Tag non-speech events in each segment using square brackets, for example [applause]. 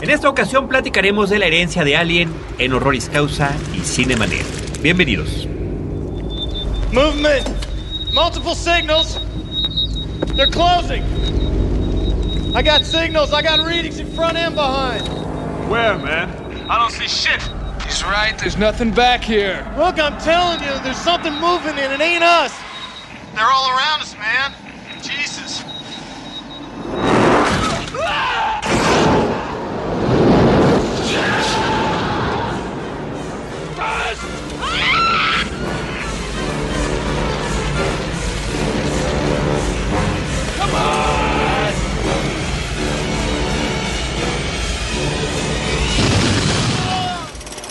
En esta ocasión platicaremos de la herencia de Alien en Horroris Causa y Cinemanet. Bienvenidos. Movement! Multiple signals! They're closing! I got signals, I got readings in front and behind. Where, man? I don't see shit. He's right, there's nothing back here. Look, I'm telling you, there's something moving and it ain't us. They're all around us, man. Jesus.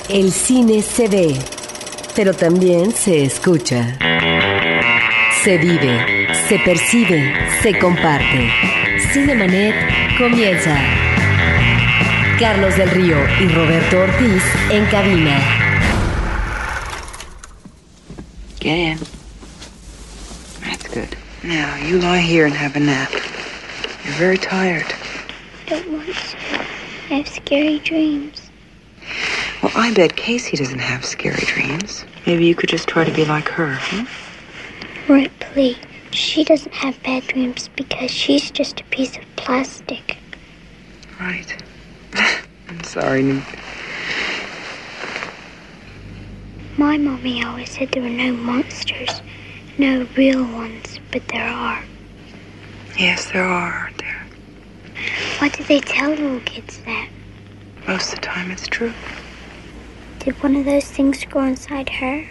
El cine se ve, pero también se escucha. Se vive, se percibe, se comparte. Cinemanet comienza. Carlos del Río y Roberto Ortiz en cabina. Get in. That's good. Now, you lie here and have a nap. You're very tired. I don't want to. I have scary dreams. Well, I bet Casey doesn't have scary dreams. Maybe you could just try to be like her, hmm? Ripley, she doesn't have bad dreams because she's just a piece of plastic. Right. [laughs] I'm sorry. My mommy always said there were no monsters, no real ones, but there are. Yes, there are, aren't there? Why do they tell little kids that? Most of the time it's true. Did one of those things grow inside her?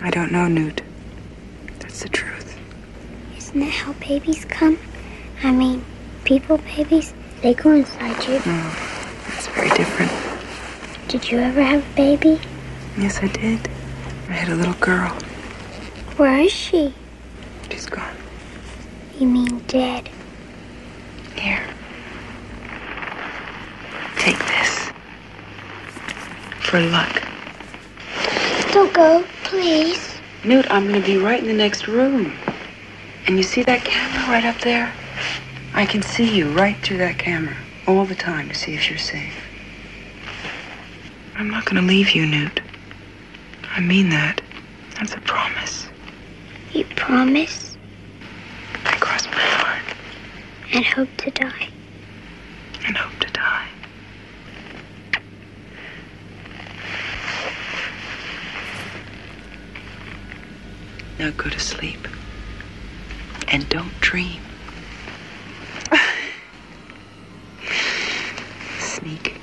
I don't know, Newt. That's the truth. Isn't that how babies come? I mean, people babies, they go inside you. No, that's very different. Did you ever have a baby? Yes, I did. I had a little girl. Where is she? She's gone. You mean dead? Here. Take this. For luck. Don't go, please. Newt, I'm gonna be right in the next room. And you see that camera right up there? I can see you right through that camera all the time to see if you're safe. I'm not gonna leave you, Newt. I mean that. That's a promise. You promise I cross my heart and hope to die. and hope to die. Now go to sleep. And don't dream. [laughs] Sneak.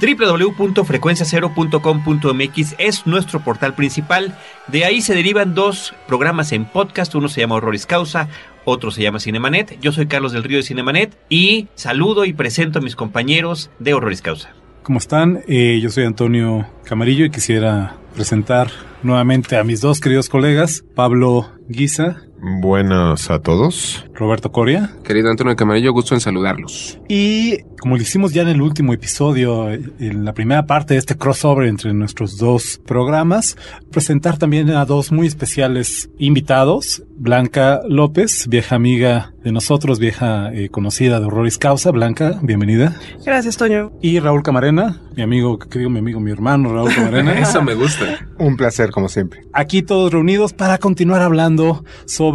www.frecuenciacero.com.mx es nuestro portal principal. De ahí se derivan dos programas en podcast. Uno se llama Horroris Causa, otro se llama Cinemanet. Yo soy Carlos del Río de Cinemanet y saludo y presento a mis compañeros de Horroris Causa. ¿Cómo están? Eh, yo soy Antonio Camarillo y quisiera presentar nuevamente a mis dos queridos colegas, Pablo Guisa, Buenas a todos. Roberto Coria, Querido Antonio Camarillo, gusto en saludarlos. y como lo hicimos ya en el último episodio, en la primera parte de este crossover entre nuestros dos programas, presentar también a dos muy especiales invitados, Blanca López, vieja amiga de nosotros, vieja eh, conocida de Horroris Causa, Blanca, bienvenida, Gracias, Toño. y Raúl Camarena, mi amigo, que digo mi amigo, mi hermano Raúl Camarena. [laughs] Eso me gusta. Un placer, como siempre. aquí todos reunidos para continuar hablando sobre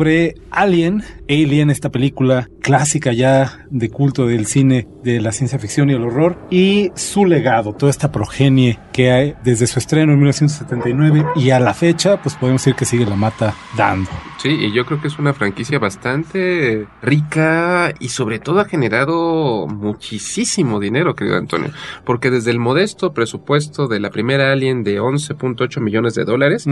Alien, Alien, esta película clásica ya de culto del cine de la ciencia ficción y el horror, y su legado, toda esta progenie que hay desde su estreno en 1979 y a la fecha, pues podemos decir que sigue la mata dando. Sí, y yo creo que es una franquicia bastante rica y sobre todo ha generado muchísimo dinero, querido Antonio, porque desde el modesto presupuesto de la primera Alien de 11.8 millones de dólares,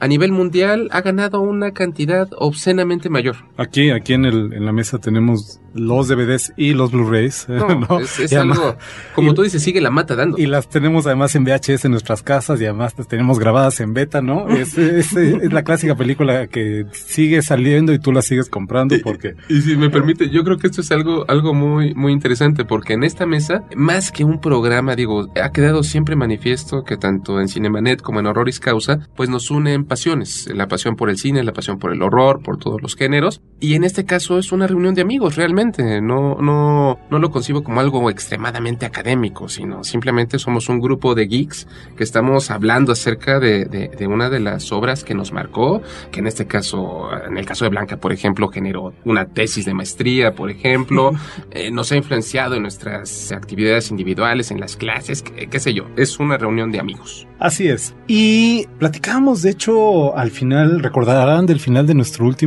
a nivel mundial ha ganado una cantidad obscenamente mayor. Aquí, aquí en, el, en la mesa tenemos los DVDs y los Blu-rays. [laughs] No, ¿no? es, es Y además- algo, como y- tú dices, sigue la mata dando. Y las tenemos además en VHS en nuestras casas y además las tenemos grabadas en beta, ¿no? [laughs] Es, es- es la clásica película que sigue saliendo y tú la sigues comprando porque... Y si me permite, yo creo que esto es algo, algo muy, muy interesante porque en esta mesa, más que un programa, digo, ha quedado siempre manifiesto que tanto en Cinemanet como en Horroris Causa, pues nos unen pasiones, la pasión por el cine, la pasión por el horror, por todos los géneros. Y en este caso es una reunión de amigos. amigos realmente. No, no, no lo concibo como algo extremadamente académico, sino simplemente somos un grupo de geeks que estamos hablando acerca de, de, de una de las obras que nos marcó, que en este caso, en el caso de Blanca, por ejemplo, generó una tesis de maestría, por ejemplo, [laughs] eh, nos ha influenciado en nuestras actividades individuales, en las clases, qué, qué sé yo. Es una reunión de amigos. Así es. Y platicábamos, de hecho, al final, recordarán del final de nuestro último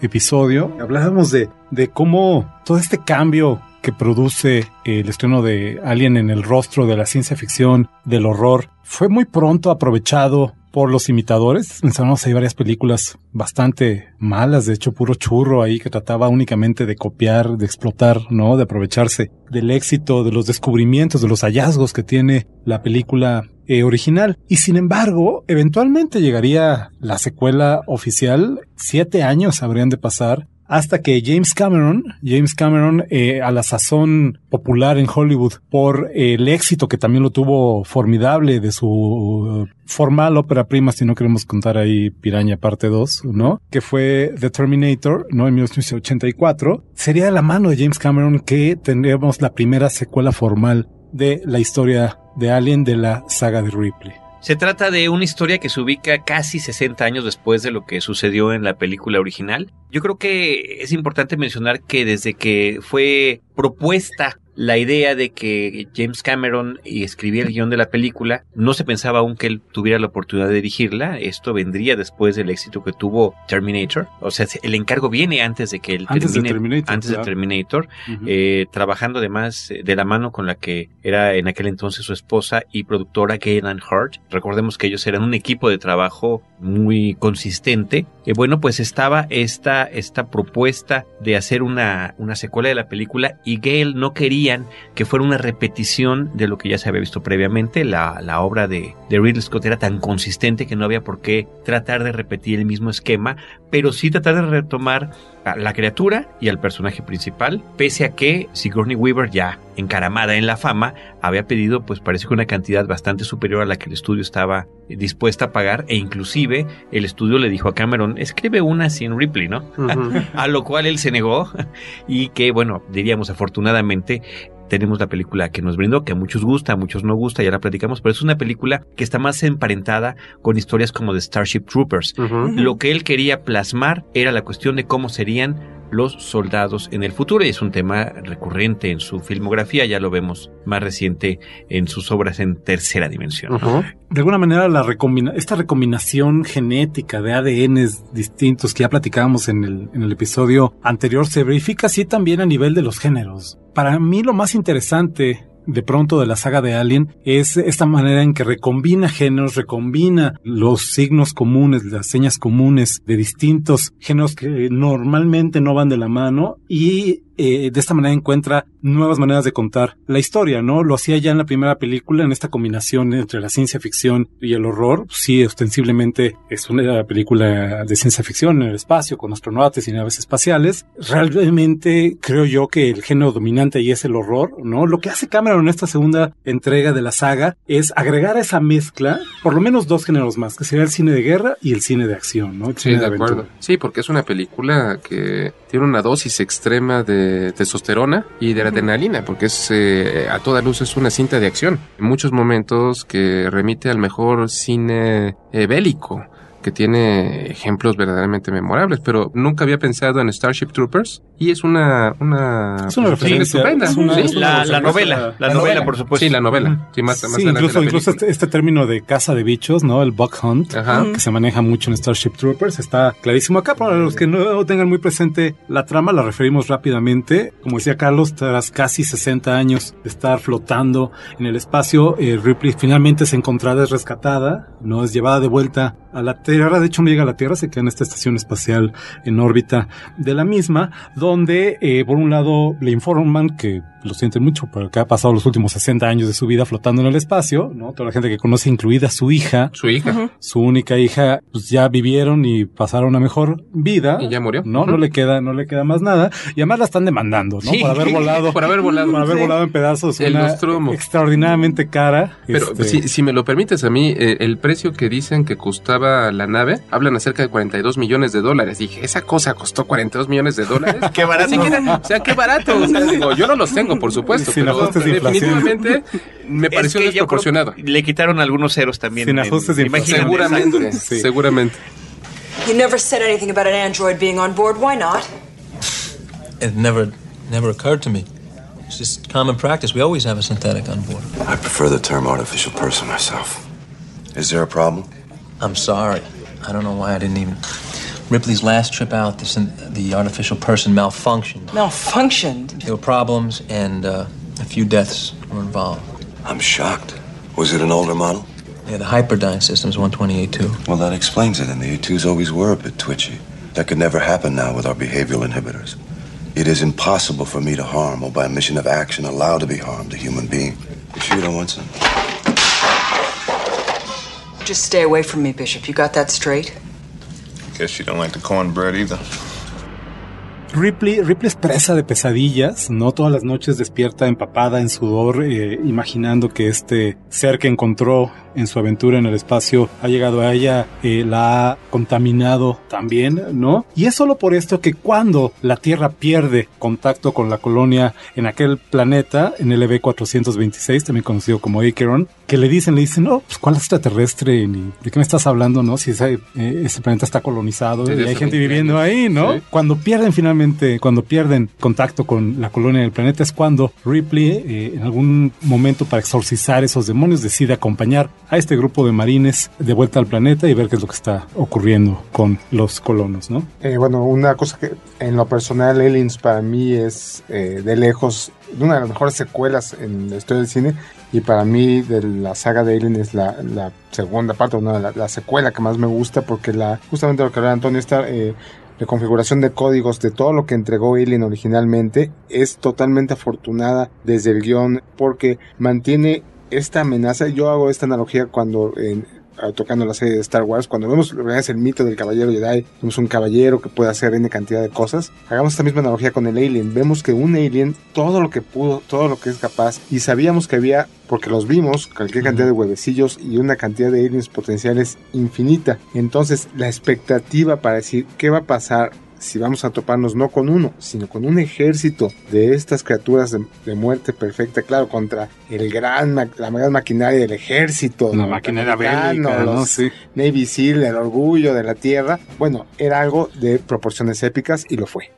episodio, hablábamos de, de cómo todo este cambio que produce el estreno de Alien en el rostro de la ciencia ficción, del horror, fue muy pronto aprovechado por los imitadores. Mencionamos ahí varias películas bastante malas, de hecho puro churro ahí que trataba únicamente de copiar, de explotar, ¿no? De aprovecharse del éxito, de los descubrimientos, de los hallazgos que tiene la película eh, original. Y sin embargo, eventualmente llegaría la secuela oficial. Siete años habrían de pasar hasta que James Cameron, James Cameron, eh, a la sazón popular en Hollywood por el éxito que también lo tuvo formidable de su formal ópera prima, si no queremos contar ahí Piraña parte 2, ¿no? Que fue The Terminator, ¿no? En 1984. Sería de la mano de James Cameron que tendríamos la primera secuela formal de la historia de Alien de la saga de Ripley. Se trata de una historia que se ubica casi 60 años después de lo que sucedió en la película original. Yo creo que es importante mencionar que desde que fue propuesta la idea de que James Cameron escribía el guion de la película, no se pensaba aún que él tuviera la oportunidad de dirigirla. Esto vendría después del éxito que tuvo Terminator. O sea, el encargo viene antes de que él Antes de termine, Terminator, antes claro. de Terminator, eh, trabajando además eh, de la mano con la que era en aquel entonces su esposa y productora Gaylan Hart. Recordemos que ellos eran un equipo de trabajo muy consistente. Eh, bueno, pues estaba esta, esta propuesta de hacer una, una secuela de la película y Gale no querían que fuera una repetición de lo que ya se había visto previamente. La, la obra de, de Ridley Scott era tan consistente que no había por qué tratar de repetir el mismo esquema, pero sí tratar de retomar a la criatura y al personaje principal, pese a que Sigourney Weaver ya encaramada en la fama había pedido pues parece que una cantidad bastante superior a la que el estudio estaba dispuesta a pagar e inclusive el estudio le dijo a Cameron escribe una sin Ripley, ¿no? [laughs] A lo cual él se negó y que bueno diríamos afortunadamente tenemos la película que nos brindó, que a muchos gusta, a muchos no gusta, ya la platicamos, pero es una película que está más emparentada con historias como de Starship Troopers. Lo que él quería plasmar era la cuestión de cómo serían los soldados en el futuro y es un tema recurrente en su filmografía, ya lo vemos más reciente en sus obras en tercera dimensión. De alguna manera la recombina esta recombinación genética de ADNs distintos que ya platicábamos en el, en el episodio anterior se verifica así también a nivel de los géneros. Para mí lo más interesante de pronto de la saga de Alien es esta manera en que recombina géneros, recombina los signos comunes, las señas comunes de distintos géneros que normalmente no van de la mano y eh, de esta manera encuentra nuevas maneras de contar la historia, ¿no? Lo hacía ya en la primera película, en esta combinación entre la ciencia ficción y el horror. Sí, ostensiblemente es una película de ciencia ficción en el espacio, con astronautas y naves espaciales. Realmente creo yo que el género dominante ahí es el horror, ¿no? Lo que hace Cameron en esta segunda entrega de la saga es agregar a esa mezcla por lo menos dos géneros más, que sería el cine de guerra y el cine de acción, ¿no? El Sí, de acuerdo. Sí, porque es una película que tiene una dosis extrema de testosterona y de adrenalina, porque es eh, a toda luz es una cinta de acción. En muchos momentos que remite al mejor cine eh, bélico que tiene ejemplos verdaderamente memorables, pero nunca había pensado en Starship Troopers y es una una, Es una referencia, estupenda. es una- Sí. es una La, la novela, a- la, novela, por supuesto. Sí, la novela. Sí, más, más Sí, incluso, la incluso este, este término de caza de bichos, ¿no? El buck hunt, Ajá. que se maneja mucho en Starship Troopers, está clarísimo acá. Para los que no tengan muy presente la trama, la referimos rápidamente. Como decía Carlos, tras casi 60 años de estar flotando en el espacio, eh, Ripley finalmente es encontrada, es rescatada, no es llevada de vuelta a la De hecho, no llega a la Tierra, se queda en esta estación espacial en órbita de la misma, donde eh, por un lado le informan que lo sienten mucho porque ha pasado los últimos 60 años de su vida flotando en el espacio, ¿no? Toda la gente que conoce, incluida su hija, Su hija. su única hija, pues ya vivieron y pasaron una mejor vida. Y ya murió. No, no le queda, no le queda más nada. Y además la están demandando, ¿no? Sí. Por haber volado. [laughs] Por haber volado. Por haber Sí. volado en pedazos. El una Nostromo. extraordinariamente cara. Pero este, si, si me lo permites a mí, eh, el precio que dicen que costaba la nave, hablan acerca de 42 millones de dólares. Dije, ¿esa cosa costó 42 millones de dólares? [laughs] Qué barato. Siquiera- o sea, qué barato. O sea, digo, yo no los tengo, por supuesto, Sin pero ajustes de inflación. definitivamente me Es pareció que yo creo desproporcionado. que le quitaron algunos ceros también. Sin en- ajustes de inflación. imagínate, Seguramente. Sí. seguramente. You never said anything about an android being on board. Why not? It never, never occurred to me. It's just common practice. We always have a synthetic on board. I prefer the term artificial person myself. Is there a problem? I'm sorry. I don't know why I didn't even. Ripley's last trip out, the, the artificial person malfunctioned. Malfunctioned. There were problems, and uh, a few deaths were involved. I'm shocked. Was it an older model? Yeah, the Hyperdyne system's 128.2. Well, that explains it, and the A2s always were a bit twitchy. That could never happen now with our behavioral inhibitors. It is impossible for me to harm or by a mission of action allow to be harmed a human being. You sure you don't want some? Just stay away from me, Bishop. You got that straight? Guess you don't like the cornbread either. Ripley, Ripley es presa de pesadillas, ¿no? Todas las noches despierta empapada en sudor, eh, imaginando que este ser que encontró en su aventura en el espacio ha llegado a ella, eh, la ha contaminado también, ¿no? Y es solo por esto que cuando la Tierra pierde contacto con la colonia en aquel planeta, en el EV 426, también conocido como Acheron, que le dicen, le dicen, no, pues ¿cuál extraterrestre? Ni, ¿De qué me estás hablando, no? Si ese, eh, ese planeta está colonizado y hay gente 20 viviendo años. ahí, ¿no? Sí. Cuando pierden finalmente, cuando pierden contacto con la colonia del planeta es cuando Ripley, eh, en algún momento para exorcizar esos demonios, decide acompañar a este grupo de marines de vuelta al planeta y ver qué es lo que está ocurriendo con los colonos, ¿no? Eh, bueno, una cosa que en lo personal Aliens para mí es eh, de lejos una de las mejores secuelas en la historia del cine y para mí de la saga de Alien es la, segunda parte, una la, la secuela que más me gusta porque la justamente lo que hablaba Antonio está eh, la configuración de códigos de todo lo que entregó Alien originalmente es totalmente afortunada desde el guion porque mantiene esta amenaza. Yo hago esta analogía cuando en, tocando la serie de Star Wars, cuando vemos es el mito del caballero Jedi, vemos un caballero que puede hacer N cantidad de cosas, hagamos esta misma analogía con el alien, vemos que un alien, todo lo que pudo, todo lo que es capaz, y sabíamos que había, porque los vimos, cualquier cantidad de huevecillos y una cantidad de aliens potenciales infinita, entonces la expectativa para decir qué va a pasar si vamos a toparnos no con uno, sino con un ejército de estas criaturas de, de muerte perfecta, claro, contra el gran, la gran maquinaria del ejército, La maquinaria bélica, ¿no? los Sí. Navy SEAL, el orgullo de la tierra. Bueno, era algo de proporciones épicas y lo fue.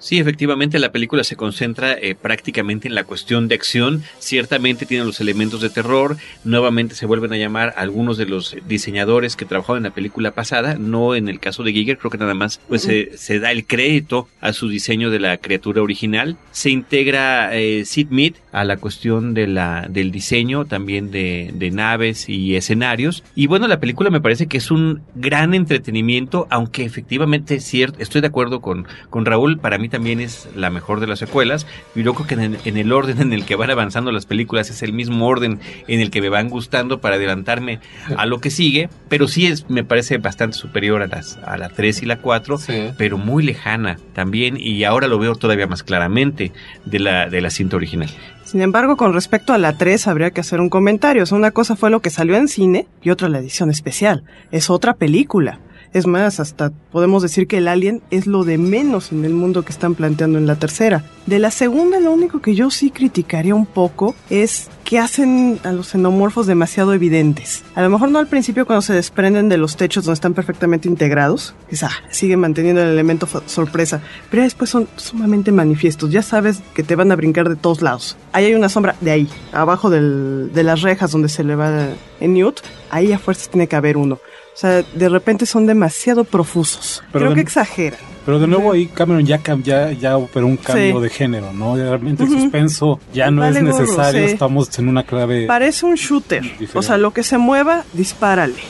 Sí, efectivamente la película se concentra eh, prácticamente en la cuestión de acción. Ciertamente tiene los elementos de terror. Nuevamente se vuelven a llamar algunos de los diseñadores que trabajaron en la película pasada. No en el caso de Giger, creo que nada más pues se, se da el crédito a su diseño de la criatura original. Se integra eh, Sid Mead a la cuestión de la, del diseño también de, de naves y escenarios. Y bueno, la película me parece que es un gran entretenimiento, aunque efectivamente es cierto, estoy de acuerdo con, con Raúl, para mí también es la mejor de las secuelas. Y yo creo que en el, en el orden en el que van avanzando las películas es el mismo orden en el que me van gustando para adelantarme a lo que sigue, pero sí es, me parece bastante superior a las a la 3 y la 4, pero muy lejana también y ahora lo veo todavía más claramente de la de la cinta original. Sin embargo, con respecto a la 3 habría que hacer un comentario. Una cosa fue lo que salió en cine y otra la edición especial. Es otra película. Es más, hasta podemos decir que el alien es lo de menos en el mundo que están planteando en la tercera. De la segunda, lo único que yo sí criticaría un poco es que hacen a los xenomorfos demasiado evidentes. A lo mejor no al principio cuando se desprenden de los techos donde están perfectamente integrados, es, ah, siguen manteniendo el elemento sorpresa, pero después son sumamente manifiestos. Ya sabes que te van a brincar de todos lados. Ahí hay una sombra de ahí, abajo de las rejas donde se le va en Newt, ahí a fuerzas tiene que haber uno. O sea, de repente son demasiado profusos. Pero Creo de- que exageran. Pero de nuevo ahí Cameron ya, ya, ya operó un cambio Sí. de género, ¿no? Realmente el suspenso ya no Vale es necesario, estamos en una clave... Parece un shooter. O sea, lo que se mueva, dispárale.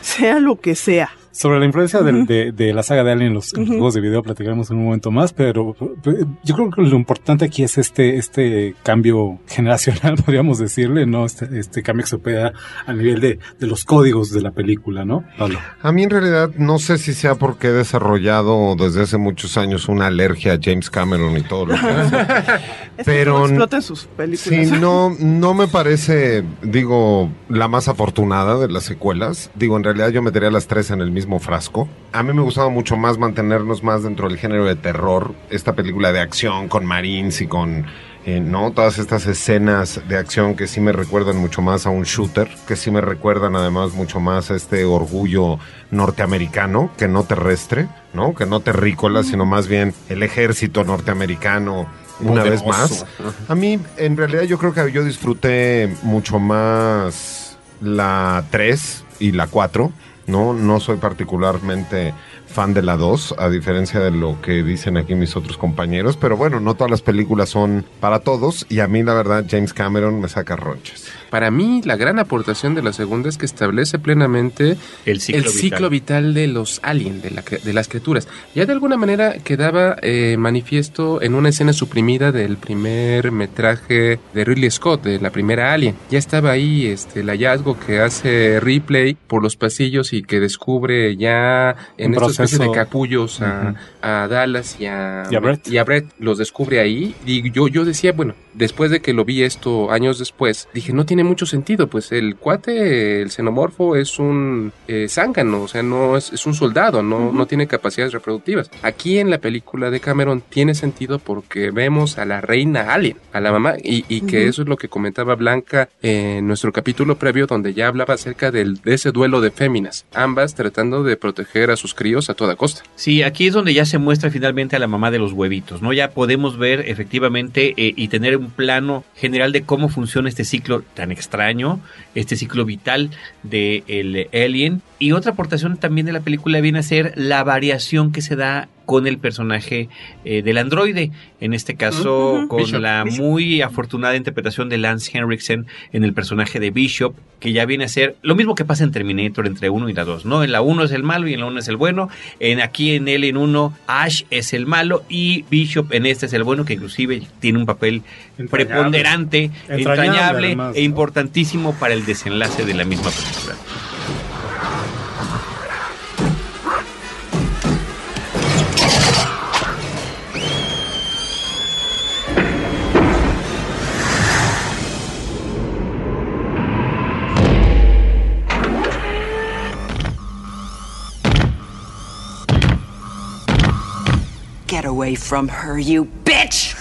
Sea lo que sea. Sobre la influencia del- de, de la saga de Alien en los, juegos de video platicaremos en un momento más, pero yo creo que lo importante aquí es este, este cambio generacional, [laughs] podríamos decirle, ¿no? Este, este cambio que se dar a nivel de, de los códigos de la película, ¿no? Pablo. A mí en realidad no sé si sea porque he desarrollado desde hace muchos años una alergia a James Cameron y todo lo que hace. [laughs] Pero no exploten sus películas. Sí, no, [laughs] no me parece, digo, la más afortunada de las secuelas. Digo, en realidad yo metería las tres en el mismo frasco. A mí me gustaba mucho más mantenernos más dentro del género de terror. Esta película de acción con Marines y con, eh, ¿no? Todas estas escenas de acción que sí me recuerdan mucho más a un shooter, que sí me recuerdan además mucho más a este orgullo norteamericano, que no terrestre, ¿no? Que no terrícola, sino más bien el ejército norteamericano una vez más. A mí, en realidad, yo creo que yo disfruté mucho más la 3 y la 4. No, no soy particularmente fan de la 2, a diferencia de lo que dicen aquí mis otros compañeros. Pero bueno, no todas las películas son para todos. Y a mí, la verdad, James Cameron me saca ronchas. Para mí, la gran aportación de la segunda es que establece plenamente El ciclo vital. de los aliens, de, la cre- de las criaturas. Ya de alguna manera quedaba eh, manifiesto en una escena suprimida del primer metraje de Ridley Scott, de la primera Alien. Ya estaba ahí este, el hallazgo que hace Ripley por los pasillos y que descubre ya en Un esta especie de capullos a, a Dallas y a, Y a Brett. y a Brett los descubre ahí. Y yo, yo decía, bueno, después de que lo vi esto años después, dije, no tiene mucho sentido, pues el cuate, el xenomorfo es un eh, zángano, o sea, no es, es un soldado, no, no tiene capacidades reproductivas. Aquí en la película de Cameron tiene sentido porque vemos a la reina alien, a la mamá, y, y que eso es lo que comentaba Blanca en nuestro capítulo previo, donde ya hablaba acerca del, de ese duelo de féminas, ambas tratando de proteger a sus críos a toda costa. Sí, aquí es donde ya se muestra finalmente a la mamá de los huevitos, ¿no? Ya podemos ver efectivamente eh, y tener un plano general de cómo funciona este ciclo tan extraño, este ciclo vital de el alien. Y otra aportación también de la película viene a ser la variación que se da con el personaje eh, del androide, en este caso con Bishop. la Bishop. muy afortunada interpretación de Lance Henriksen en el personaje de Bishop, que ya viene a ser lo mismo que pasa en Terminator entre 1 y la 2, ¿no? En la 1 es el malo y en la 1 es el bueno, en aquí en él en 1 Ash es el malo y Bishop en este es el bueno, que inclusive tiene un papel Entrañable. preponderante, Entrañable, entrañable además, e ¿no? importantísimo para el desenlace de la misma película. Away from her, you bitch!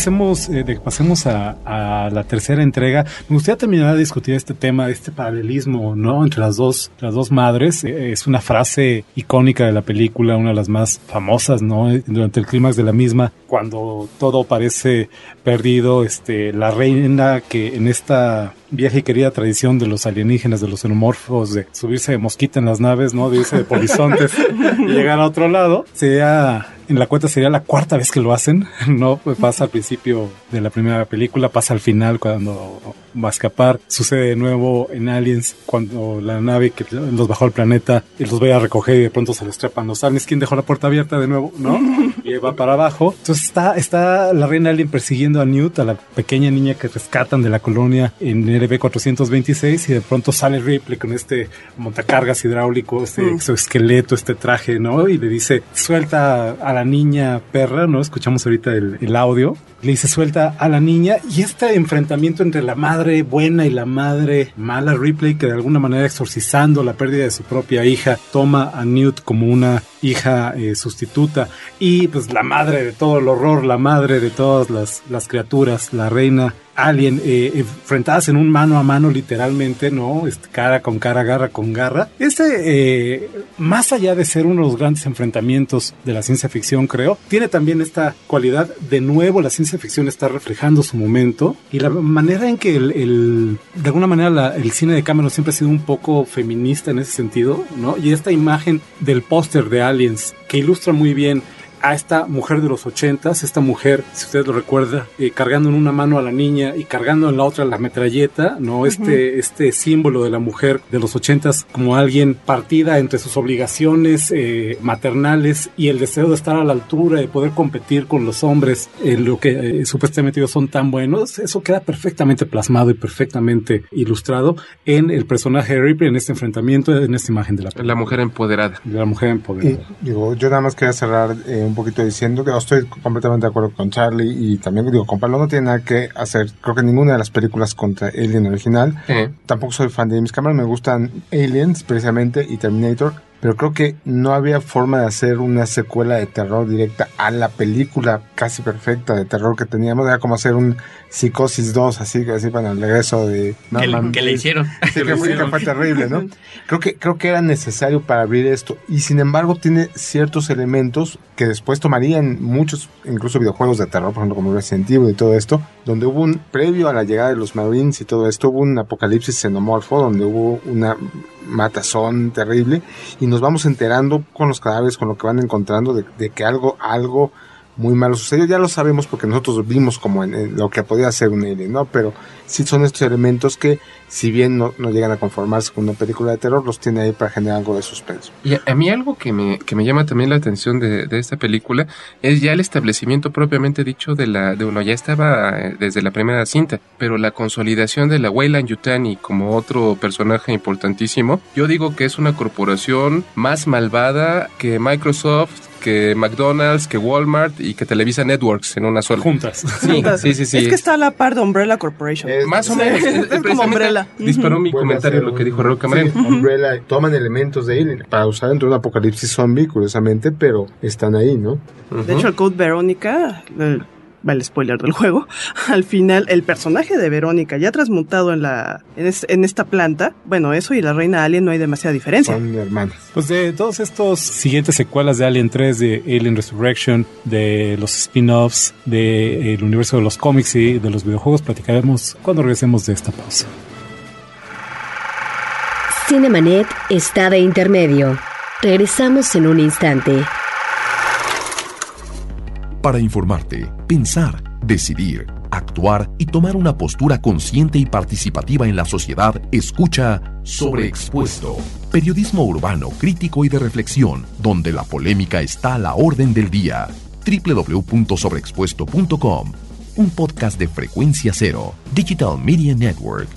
Pasemos, eh, de que pasemos a, la tercera entrega, me gustaría terminar de discutir este tema, este paralelismo, ¿no? Entre las dos, las dos madres. Eh, es una frase icónica de la película, una de las más famosas, ¿no? Eh, Durante el clímax de la misma, cuando todo parece perdido, este, la reina que en esta vieja y querida tradición de los alienígenas, de los xenomorfos, de subirse de mosquita en las naves, ¿no? De irse de polizontes [laughs] y llegar a otro lado, sería, en la cuenta sería la cuarta vez que lo hacen, [laughs] ¿no? Pues pasa al principio de la primera película, pasa al final cuando a escapar, sucede de nuevo en Aliens cuando la nave que los bajó al planeta y los ve a recoger y de pronto se les trepan los aliens, ¿quién dejó la puerta abierta de nuevo? ¿No? [laughs] y va para abajo. Entonces está, está la reina alien persiguiendo a Newt, a la pequeña niña que rescatan de la colonia en RB 426 y de pronto sale Ripley con este montacargas hidráulico, este Mm. exoesqueleto, este traje, ¿no? Y le dice, suelta a la niña perra, ¿no? Escuchamos ahorita el, el audio. Le dice, suelta a la niña. Y este enfrentamiento entre la madre buena y la madre mala, Ripley, que de alguna manera exorcizando la pérdida de su propia hija, toma a Newt como una hija eh, sustituta. Y pues la madre de todo el horror, la madre de todas las, las criaturas, la reina alien eh, enfrentadas en un mano a mano literalmente, ¿no? Este, cara con cara, garra con garra. Este, eh, más allá de ser uno de los grandes enfrentamientos de la ciencia ficción, creo, tiene también esta cualidad, de nuevo la ciencia ficción está reflejando su momento y la manera en que el, de alguna manera el cine de Cameron siempre ha sido un poco feminista en ese sentido, ¿no? Y esta imagen del póster de Aliens que ilustra muy bien a esta mujer de los ochentas, esta mujer, si usted lo recuerda, eh, cargando en una mano a la niña y cargando en la otra la metralleta, ¿no? Este, este símbolo de la mujer de los ochentas como alguien partida entre sus obligaciones eh, maternales y el deseo de estar a la altura, de poder competir con los hombres en lo que eh, supuestamente ellos son tan buenos, eso queda perfectamente plasmado y perfectamente ilustrado en el personaje de Ripley, en este enfrentamiento, en esta imagen de la La mujer empoderada. de la mujer Y, empoderada. digo, yo nada más quería cerrar eh, un poquito diciendo que no estoy completamente de acuerdo con Charlie y también digo, con Pablo no tiene nada que hacer, creo que ninguna de las películas contra Alien original. Tampoco soy fan de James Cameron, me gustan Aliens precisamente y Terminator, pero creo que no había forma de hacer una secuela de terror directa a la película casi perfecta de terror que teníamos, era como hacer un Psicosis 2, así que así para el regreso de... Que, le- que hicieron. Sí, que fue, que fue terrible, ¿no? Creo que, creo que era necesario para abrir esto. Y sin embargo, tiene ciertos elementos que después tomarían muchos, incluso videojuegos de terror, por ejemplo, como Resident Evil y todo esto, donde hubo un, previo a la llegada de los Marines y todo esto, hubo un apocalipsis xenomorfo, donde hubo una matazón terrible, y nos vamos enterando con los cadáveres, con lo que van encontrando, de, de que algo, algo muy malo sucedió. Ya lo sabemos porque nosotros vimos como en, lo que podía ser un alien, ¿no? Pero sí son estos elementos que, si bien no, no llegan a conformarse con una película de terror, los tiene ahí para generar algo de suspenso. Y a, a mí algo que me, que me llama también la atención de, de esta película es ya el establecimiento propiamente dicho de la, de uno ya estaba eh, desde la primera cinta, pero la consolidación de la Weyland Yutani como otro personaje importantísimo, yo digo que es una corporación más malvada que Microsoft, que McDonald's, que Walmart y que Televisa Networks en una sola. Juntas. Sí, sí, sí, sí. Es que está a la par de Umbrella Corporation. Más o Sí, menos. [laughs] es como Umbrella. Disparó mi comentario lo que dijo Raúl Camarena. Sí, Umbrella, toman elementos de Alien para usar dentro de un apocalipsis zombie, curiosamente, pero están ahí, ¿no? De hecho, el Code Verónica, el, va el spoiler del juego, [laughs] al final el personaje de Verónica ya transmutado en la en, es- en esta planta, bueno, eso y la reina alien no hay demasiada diferencia. Son hermanos. Pues de todos estos siguientes secuelas de Alien 3, de Alien Resurrection, de los spin-offs, del universo de los cómics y de los videojuegos, platicaremos cuando regresemos de esta pausa. Cinemanet está de intermedio. Regresamos en un instante. Para informarte, pensar, decidir, actuar y tomar una postura consciente y participativa en la sociedad, escucha Sobreexpuesto. Periodismo urbano, crítico y de reflexión, donde la polémica está a la orden del día. www.sobreexpuesto.com. Un podcast de frecuencia cero, Digital Media Network.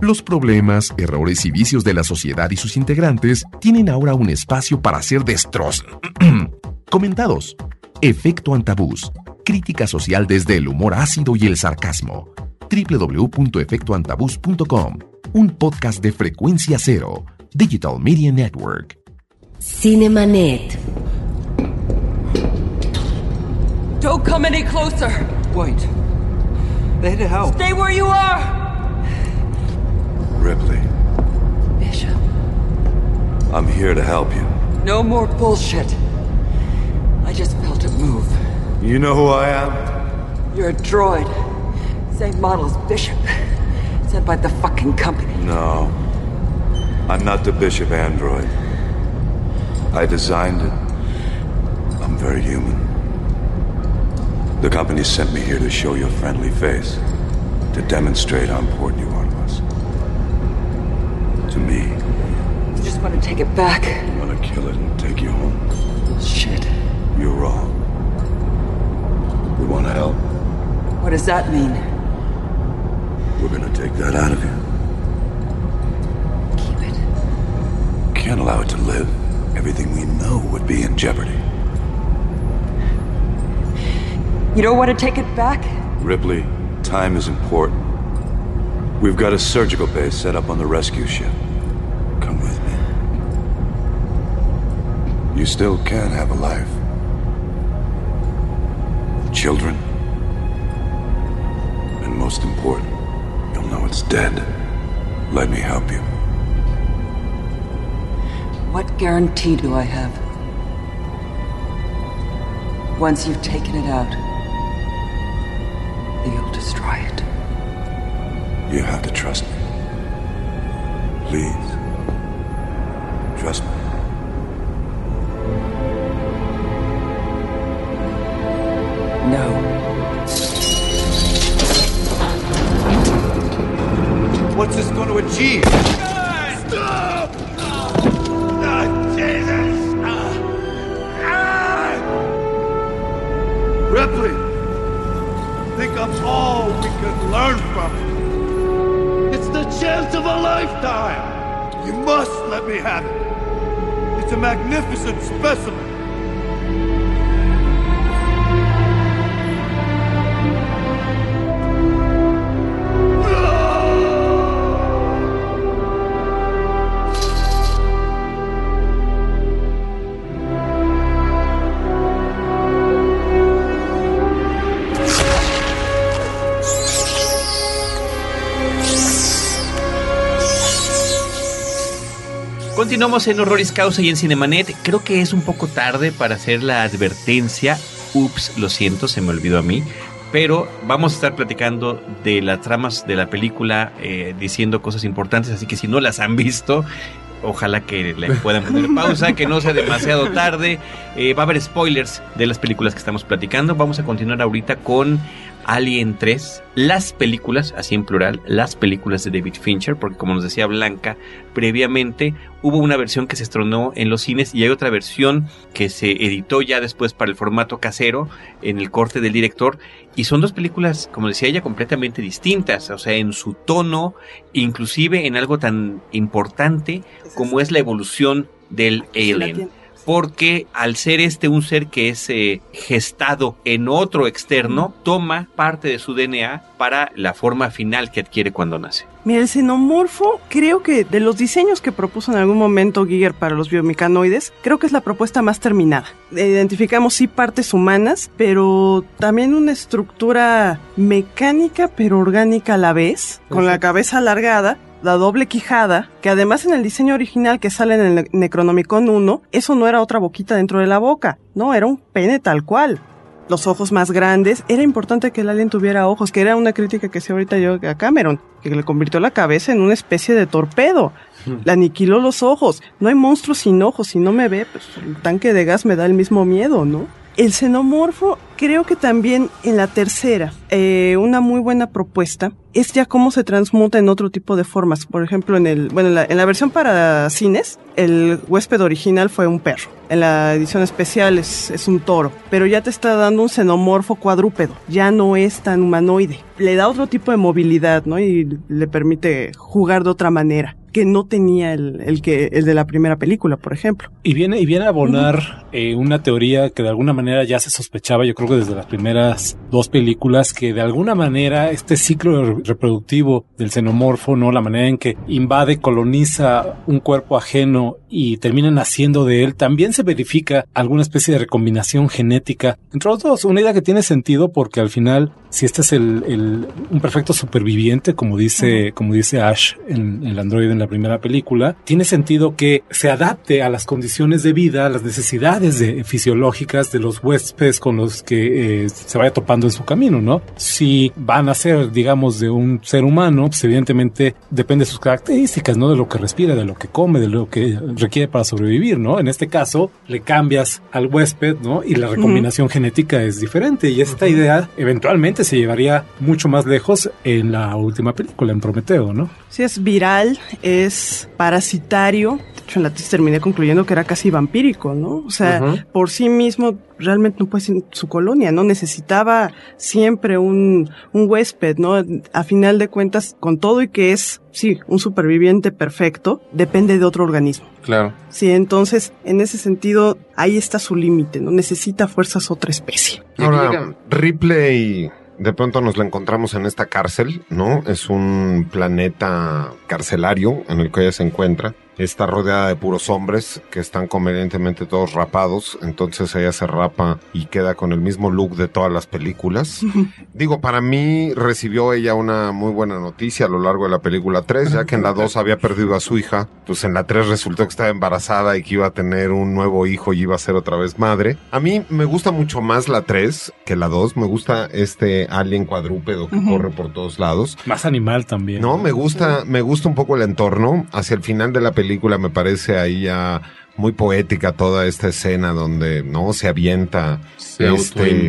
Los problemas, errores y vicios de la sociedad y sus integrantes tienen ahora un espacio para ser destroz... [clears throat] comentados. Efecto Antabús. Crítica social desde el humor ácido y el sarcasmo. www.efectoantabús.com. Un podcast de frecuencia cero. Digital Media Network. Cinemanet. Don't come any closer. Wait. They to help. Stay where you are. Ripley, Bishop. I'm here to help you. No more bullshit. I just felt it move. You know who I am? You're a droid. Same model as Bishop. Sent by the fucking company. No. I'm not the Bishop android. I designed it. I'm very human. The company sent me here to show your friendly face, to demonstrate how important you are to us. To me, You just want to take it back. I'm gonna kill it and take you home. Shit. You're wrong. We wanna help. What does that mean? We're gonna take that out of you. Keep it. Can't allow it to live. Everything we know would be in jeopardy. You don't want to take it back? Ripley, time is important. We've got a surgical base set up on the rescue ship. Come with me. You still can have a life. Children. And most important, you'll know it's dead. Let me help you. What guarantee do I have? Once you've taken it out, you'll destroy it. You have to trust me. Please. Trust me. What's this going to achieve? Stop! Jesus! Ripley! Think of all we can learn from it. It's the chance of a lifetime! You must let me have it. It's a magnificent specimen. Continuamos en Horroris Causa y en Cinemanet. Creo que es un poco tarde para hacer la advertencia. Ups, lo siento, se me olvidó a mí. Pero vamos a estar platicando de las tramas de la película, eh, diciendo cosas importantes. Así que si no las han visto, ojalá que le puedan poner pausa, que no sea demasiado tarde. Eh, va a haber spoilers de las películas que estamos platicando. Vamos a continuar ahorita con Alien 3, las películas, así en plural, las películas de David Fincher, porque como nos decía Blanca previamente, hubo una versión que se estrenó en los cines y hay otra versión que se editó ya después para el formato casero en el corte del director y son dos películas, como decía ella, completamente distintas, o sea, en su tono, inclusive en algo tan importante como es la evolución del alien porque al ser este un ser que es eh, gestado en otro externo, toma parte de su DNA para la forma final que adquiere cuando nace. Mira, el xenomorfo, creo que de los diseños que propuso en algún momento Giger para los biomecanoides, creo que es la propuesta más terminada. Identificamos sí partes humanas, pero también una estructura mecánica pero orgánica a la vez, con la cabeza alargada la doble quijada, que además en el diseño original que sale en el Necronomicon 1, eso no era otra boquita dentro de la boca, no, era un pene tal cual. Los ojos más grandes, era importante que el alien tuviera ojos, que era una crítica que se ahorita yo a Cameron, que le convirtió la cabeza en una especie de torpedo. [laughs] Le aniquiló los ojos. No hay monstruo sin ojos. Si no me ve, pues el tanque de gas me da el mismo miedo, ¿no? El xenomorfo, creo que también en la tercera, eh, una muy buena propuesta es ya cómo se transmuta en otro tipo de formas. Por ejemplo, en el, bueno, en la, en la versión para cines, el huésped original fue un perro. En la edición especial es, es un toro. Pero ya te está dando un xenomorfo cuadrúpedo. Ya no es tan humanoide. Le da otro tipo de movilidad, ¿no? Y le permite jugar de otra manera que no tenía el, el que el de la primera película, por ejemplo. Y viene, y viene a abonar eh, una teoría que de alguna manera ya se sospechaba, yo creo que desde las primeras dos películas, que de alguna manera este ciclo reproductivo del xenomorfo, ¿no? La manera en que invade, coloniza un cuerpo ajeno y termina naciendo de él, también se verifica alguna especie de recombinación genética entre los dos. Una idea que tiene sentido porque al final si este es el, el- un perfecto superviviente, como dice, como dice Ash en, el androide en la primera película, tiene sentido que se adapte a las condiciones de vida, a las necesidades de- fisiológicas de los huéspedes con los que eh, se vaya topando en su camino, ¿no? Si van a ser, digamos, de un ser humano, pues evidentemente depende de sus características, ¿no? De lo que respira, de lo que come, de lo que requiere para sobrevivir, ¿no? En este caso, le cambias al huésped, ¿no? Y la recombinación genética es diferente. Y esta idea eventualmente se llevaría mucho más lejos en la última película, en Prometeo, ¿no? Si es viral, es parasitario. De hecho, en la tesis terminé concluyendo que era casi vampírico, ¿no? O sea, por sí mismo realmente no puede ser su colonia, ¿no? Necesitaba siempre un, un huésped, ¿no? A final de cuentas, con todo y que es, sí, un superviviente perfecto, depende de otro organismo. Claro. Sí, entonces, en ese sentido, ahí está su límite, ¿no? Necesita fuerzas otra especie. Ahora, Ripley, de pronto nos la encontramos en esta cárcel, ¿no? Es un planeta carcelario en el que ella se encuentra. Está rodeada de puros hombres que están convenientemente todos rapados, entonces ella se rapa y queda con el mismo look de todas las películas. [laughs] Digo, para mí recibió ella una muy buena noticia a lo largo de la película 3, ya que en la 2 había perdido a su hija, pues en la 3 resultó que estaba embarazada y que iba a tener un nuevo hijo y iba a ser otra vez madre. A mí me gusta mucho más la 3 que la 2, me gusta este alien cuadrúpedo que corre por todos lados. Más animal también. No, me gusta, me gusta un poco el entorno. Hacia el final de la película me parece ahí ya muy poética toda esta escena donde no se avienta Se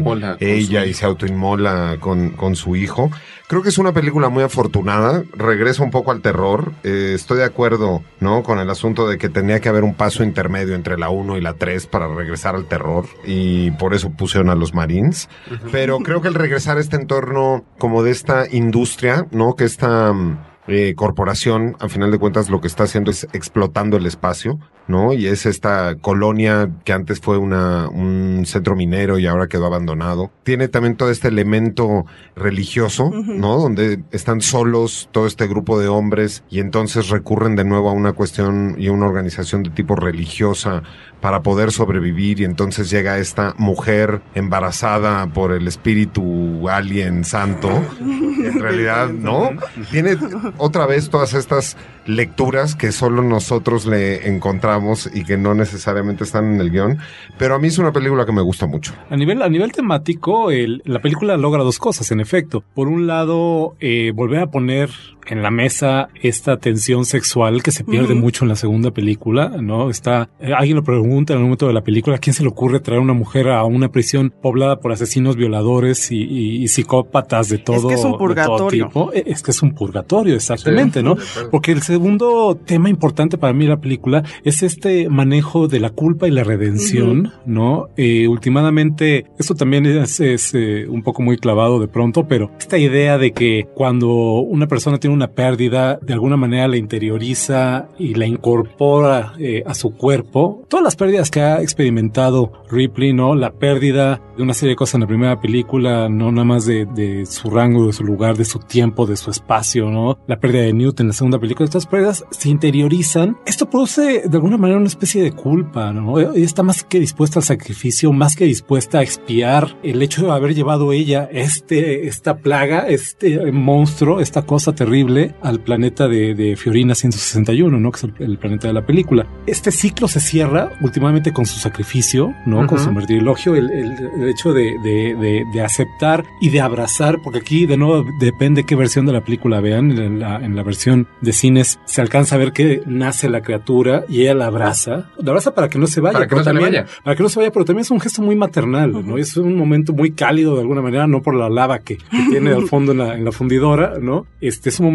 con ella y se autoinmola con, con su hijo. Creo que es una película muy afortunada, regresa un poco al terror. Eh, estoy de acuerdo, ¿no? Con el asunto de que tenía que haber un paso intermedio entre la 1 y la 3 para regresar al terror y por eso pusieron a los Marines. Pero creo que el regresar a este entorno como de esta industria, ¿no? Que esta mm, eh, corporación, al final de cuentas, lo que está haciendo es explotando el espacio, ¿no? Y es esta colonia que antes fue una, un centro minero y ahora quedó abandonado. Tiene también todo este elemento religioso, ¿no? Donde están solos todo este grupo de hombres y entonces recurren de nuevo a una cuestión y a una organización de tipo religiosa para poder sobrevivir y entonces llega esta mujer embarazada por el espíritu alien santo. En realidad, ¿no? Tiene otra vez todas estas lecturas que solo nosotros le encontramos y que no necesariamente están en el guion, pero a mí es una película que me gusta mucho. A nivel, a nivel temático, el- la película logra dos cosas, en efecto. Por un lado, eh, volver a poner en la mesa esta tensión sexual que se pierde mucho en la segunda película, ¿no? Está, eh, alguien lo pregunta en el momento de la película, ¿a quién se le ocurre traer una mujer a una prisión poblada por asesinos, violadores y, y- y psicópatas de todo, que es un de todo purgatorio. tipo? Eh, Es que es un purgatorio, exactamente, ¿no? Porque el segundo tema importante para mí de la película es este manejo de la culpa y la redención, ¿no? Eh, últimamente, esto también es, es, eh, un poco muy clavado de pronto, pero esta idea de que cuando una persona tiene una pérdida, de alguna manera la interioriza y la incorpora eh, a su cuerpo, todas las pérdidas que ha experimentado Ripley, ¿no? La pérdida de una serie de cosas en la primera película, no nada más de, de su rango, de su lugar, de su tiempo, de su espacio, ¿no? La pérdida de Newt en la segunda película, estas pérdidas se interiorizan. Esto produce de alguna manera una especie de culpa, ¿no? Ella está más que dispuesta al sacrificio, más que dispuesta a expiar el hecho de haber llevado ella este, esta plaga, este monstruo, esta cosa terrible al planeta de, de Fiorina 161, ¿no? Que es el, el planeta de la película. Este ciclo se cierra últimamente con su sacrificio, ¿no? Con Ujú. su martirilogio, el, el- el hecho de, de- de- aceptar y de abrazar, porque aquí de nuevo depende qué versión de la película vean. En la, en la versión de cines se alcanza a ver que nace la criatura y ella la abraza. La abraza para que no se vaya. Para que no se también- vaya. Para que no se vaya, pero también es un gesto muy maternal, ¿no? Es un momento muy cálido de alguna manera, no por la lava que, que tiene al fondo en la, en la fundidora, ¿no? Este es un momento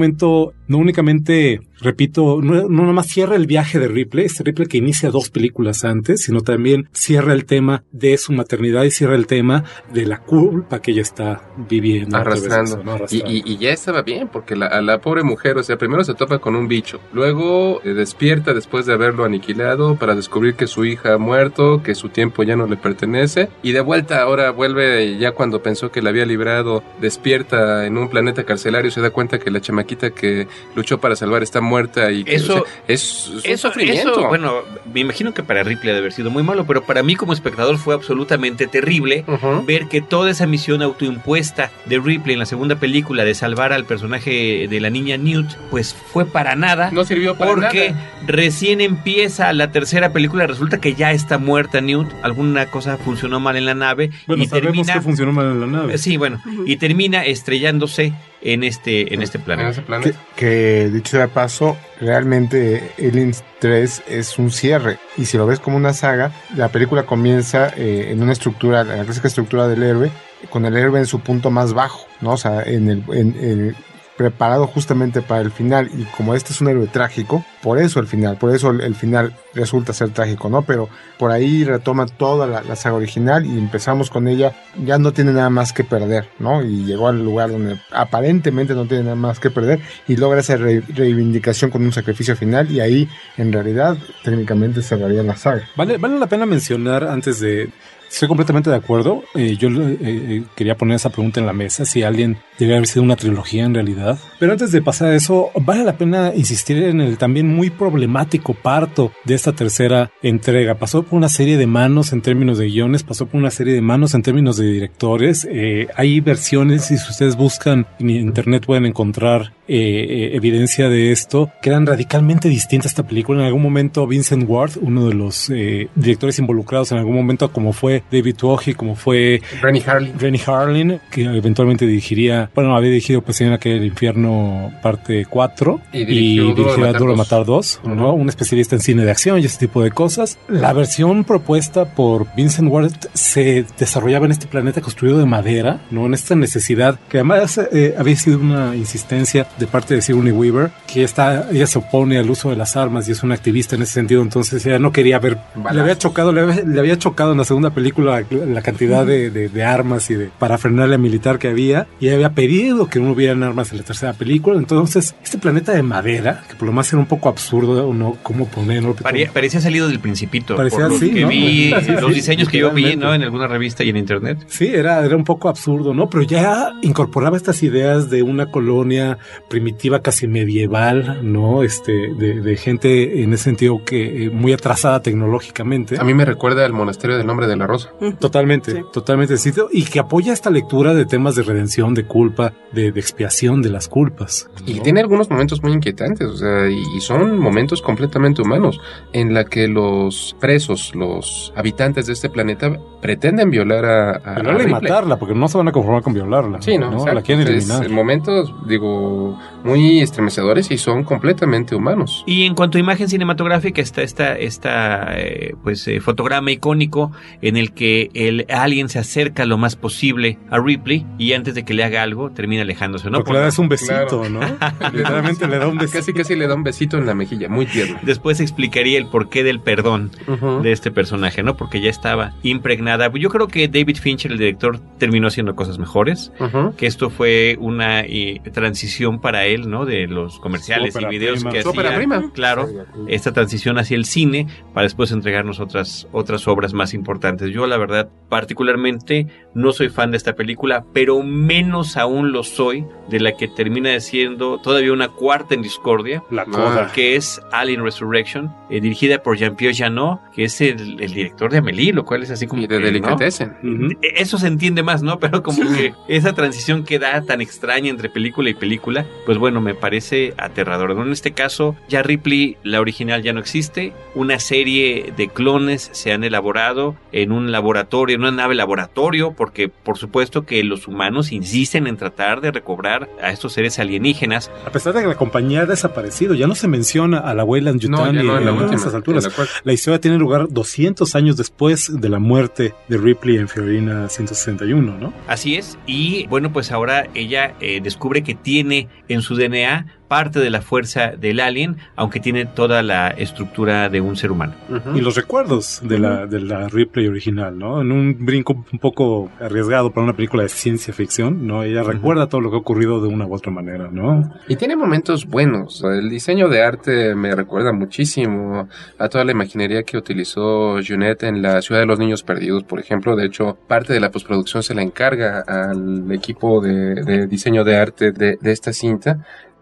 no únicamente, repito, no, no nada más cierra el viaje de Ripley, este Ripley que inicia dos películas antes, sino también cierra el tema de su maternidad y cierra el tema de la culpa que ella está viviendo. arrastrando. eso, ¿no? Y, Arrastrando. y- y ya estaba bien, porque la, a la pobre mujer, o sea, primero se topa con un bicho, luego eh, despierta después de haberlo aniquilado para descubrir que su hija ha muerto, que su tiempo ya no le pertenece, y de vuelta ahora vuelve, ya cuando pensó que la había librado, despierta en un planeta carcelario, se da cuenta que la chamaquita que luchó para salvar está muerta y que, Eso- o sea, es, es un Eso, sufrimiento. eso, bueno, me imagino que para Ripley ha de haber sido muy malo, pero para mí como espectador fue absolutamente terrible ver que toda esa misión autoimpuesta de Ripley en la segunda película de salvar al personaje de la niña Newt, pues fue para nada. No sirvió para porque nada. recién empieza la tercera película, resulta que ya está muerta Newt, alguna cosa funcionó mal en la nave Bueno, y sabemos termina que funcionó mal en la nave. Sí, bueno, y termina estrellándose en este en este planeta. Que, que, dicho sea de paso, realmente Aliens 3 es un cierre. Y si lo ves como una saga, la película comienza eh, en una estructura, la clásica estructura del héroe, con el héroe en su punto más bajo, ¿no? O sea, en el, en el preparado justamente para el final y como este es un héroe trágico, por eso el final, por eso el, final resulta ser trágico, ¿no? Pero por ahí retoma toda la, saga original y empezamos con ella, ya no tiene nada más que perder, ¿no? Y llegó al lugar donde aparentemente no tiene nada más que perder y logra esa re, reivindicación con un sacrificio final y ahí en realidad técnicamente cerraría la saga. Vale, vale la pena mencionar antes de Estoy completamente de acuerdo. Eh, yo eh, quería poner esa pregunta en la mesa, si alguien debe haber sido una trilogía en realidad. Pero antes de pasar a eso, vale la pena insistir en el también muy problemático parto de esta tercera entrega. Pasó por una serie de manos en términos de guiones, pasó por una serie de manos en términos de directores. Eh, hay versiones, y si ustedes buscan en internet pueden encontrar evidencia de esto, que eran radicalmente distintas esta película. En algún momento Vincent Ward, uno de los directores involucrados en algún momento, como fue David Tuohy, como fue Rennie Harlin. Rennie Harlin, que eventualmente dirigiría, bueno, había dirigido pues en aquel infierno parte 4 y, dirigió y dirigirá Duro de Matar 2, ¿no? Uh -huh. Un especialista en cine de acción y ese tipo de cosas. La versión propuesta por Vincent Ward se desarrollaba en este planeta construido de madera, ¿no? En esta necesidad que además eh, había sido una insistencia de parte de Sigourney Weaver, que está, ella se opone al uso de las armas y es una activista en ese sentido, entonces ella no quería ver, le había chocado, le había, le había chocado en la segunda película la, la cantidad de, de, de, armas y de parafernalia militar que había y había pedido que no hubieran armas en la tercera película. Entonces, este planeta de madera, que por lo más era un poco absurdo, ¿no? ¿Cómo ponerlo? Parecía, parecía salido del Principito. Parecía por así, que ¿no? vi, [laughs] Sí, los sí, diseños que yo vi, ¿no? En alguna revista y en internet. Sí, era, era un poco absurdo, ¿no? Pero ya incorporaba estas ideas de una colonia primitiva casi medieval, ¿no? Este, de, de gente en ese sentido que eh, muy atrasada tecnológicamente. A mí me recuerda al monasterio del nombre de la rosa. Totalmente, sí. totalmente. Y que apoya esta lectura de temas de redención, de culpa, de, de expiación de las culpas. ¿no? Y tiene algunos momentos muy inquietantes, o sea, y, y, son momentos completamente humanos, en la que los presos, los habitantes de este planeta, pretenden violar a, a Violarla a y matarla, porque no se van a conformar con violarla. Sí, ¿no? ¿no? La quieren eliminar. Es, momentos, digo, muy estremecedores y son completamente humanos. Y en cuanto a imagen cinematográfica, está esta, esta eh, pues, eh, fotograma icónico en el que el alien se acerca lo más posible a Ripley y antes de que le haga algo termina alejándose, ¿no? Porque le das un besito, claro. ¿no? [laughs] Literalmente le da un besito. Casi casi le da un besito en la mejilla, muy tierno. Después explicaría el porqué del perdón uh -huh. de este personaje, ¿no? Porque ya estaba impregnada. Yo creo que David Fincher, el director, terminó haciendo cosas mejores, uh -huh. que esto fue una y, transición para él, ¿no? De los comerciales y videos prima. que hacía. Prima. Claro, esta transición hacia el cine para después entregarnos otras otras obras más importantes. Yo la verdad particularmente no soy fan de esta película, pero menos aún lo soy de la que termina siendo todavía una cuarta en discordia, la coda. que es Alien Resurrection, eh, dirigida por Jean-Pierre Janot, que es el, el, director de Amelie, lo cual es así como y de que, Delicatessen. ¿no? Uh -huh. Eso se entiende más, ¿no? [laughs] Pero como sí. que esa transición que da tan extraña entre película y película, pues bueno, me parece aterrador. En este caso, ya Ripley, la original ya no existe, una serie de clones se han elaborado en un laboratorio, en una nave laboratorio, porque por supuesto que los humanos insisten en tratar de recobrar a estos seres alienígenas. A pesar de que la compañía ha desaparecido, ya no se menciona a la abuela en Yutani no, no, en, última, esas alturas. La, la, historia tiene lugar 200 años después de la muerte de Ripley en Fiorina 161, ¿no? Así es, y bueno, pues ahora ella eh, descubre que tiene en su DNA parte de la fuerza del alien, aunque tiene toda la estructura de un ser humano. Uh -huh. Y los recuerdos de, uh -huh. la, de la Ripley original, ¿no? En un brinco un poco arriesgado para una película de ciencia ficción, ¿no? Ella uh -huh. recuerda todo lo que ha ocurrido de una u otra manera, ¿no? Y tiene momentos buenos. El diseño de arte me recuerda muchísimo a toda la imaginería que utilizó Junet en la Ciudad de los Niños Perdidos, por ejemplo. De hecho, parte de la postproducción se la encarga al equipo de, de diseño de arte de, de esta cinta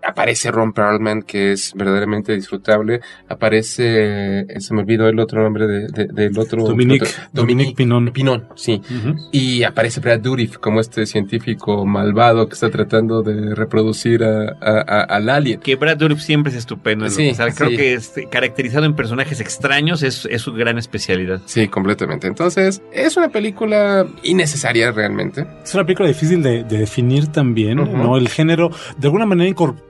Aparece Ron Perlman, que es verdaderamente disfrutable. Aparece, eh, se me olvidó el otro nombre de, de- del otro. Dominique- otro- Dominique Pinon. Pinon, sí. Y aparece Brad Dourif como este científico malvado que está tratando de reproducir a, a- a- al alien. Que Brad Dourif siempre es estupendo. en lo Sí, que sabe. Creo sí. que es, caracterizado en personajes extraños es, es su gran especialidad. Sí, completamente. Entonces, es una película innecesaria realmente. Es una película difícil de, de definir también. ¿no? El género de alguna manera incorpora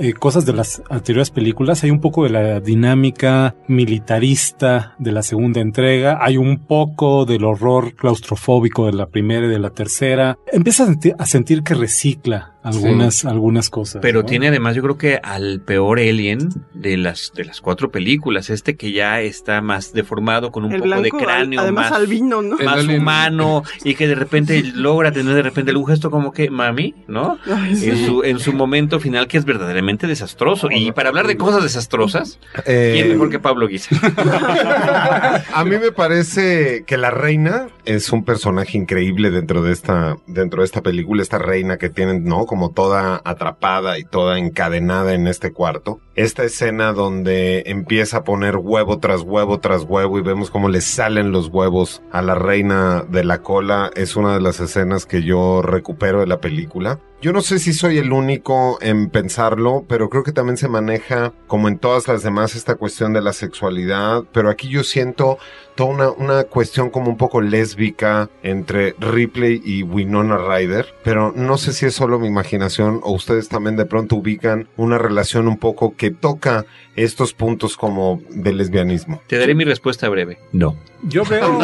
eh, cosas de las anteriores películas. Hay un poco de la dinámica militarista de la segunda entrega. Hay un poco del horror claustrofóbico de la primera y de la tercera. Empieza a sentir, a sentir que recicla algunas, algunas cosas. Pero ¿no? tiene además, yo creo que al peor alien de las de las cuatro películas, este que ya está más deformado con un El poco de cráneo, además más, albino, ¿no? más humano y que de repente [laughs] logra tener de repente algún gesto como que mami, ¿no? Ay, sí. En su en su momento final que es verdaderamente desastroso. Y para hablar de cosas desastrosas, Eh, ¿quién mejor que Pablo Guisa? [laughs] A mí me parece que la reina es un personaje increíble dentro de esta dentro de esta película, esta reina que tienen, ¿no? Como toda atrapada y toda encadenada en este cuarto. Esta escena donde empieza a poner huevo tras huevo tras huevo y vemos cómo le salen los huevos a la reina de la cola es una de las escenas que yo recupero de la película. Yo no sé si soy el único en pensarlo, pero creo que también se maneja, como en todas las demás, esta cuestión de la sexualidad. Pero aquí yo siento toda una, una cuestión como un poco lésbica entre Ripley y Winona Ryder. Pero no sé si es solo mi imaginación o ustedes también de pronto ubican una relación un poco que toca estos puntos como de lesbianismo. Te daré mi respuesta breve. No. Yo veo,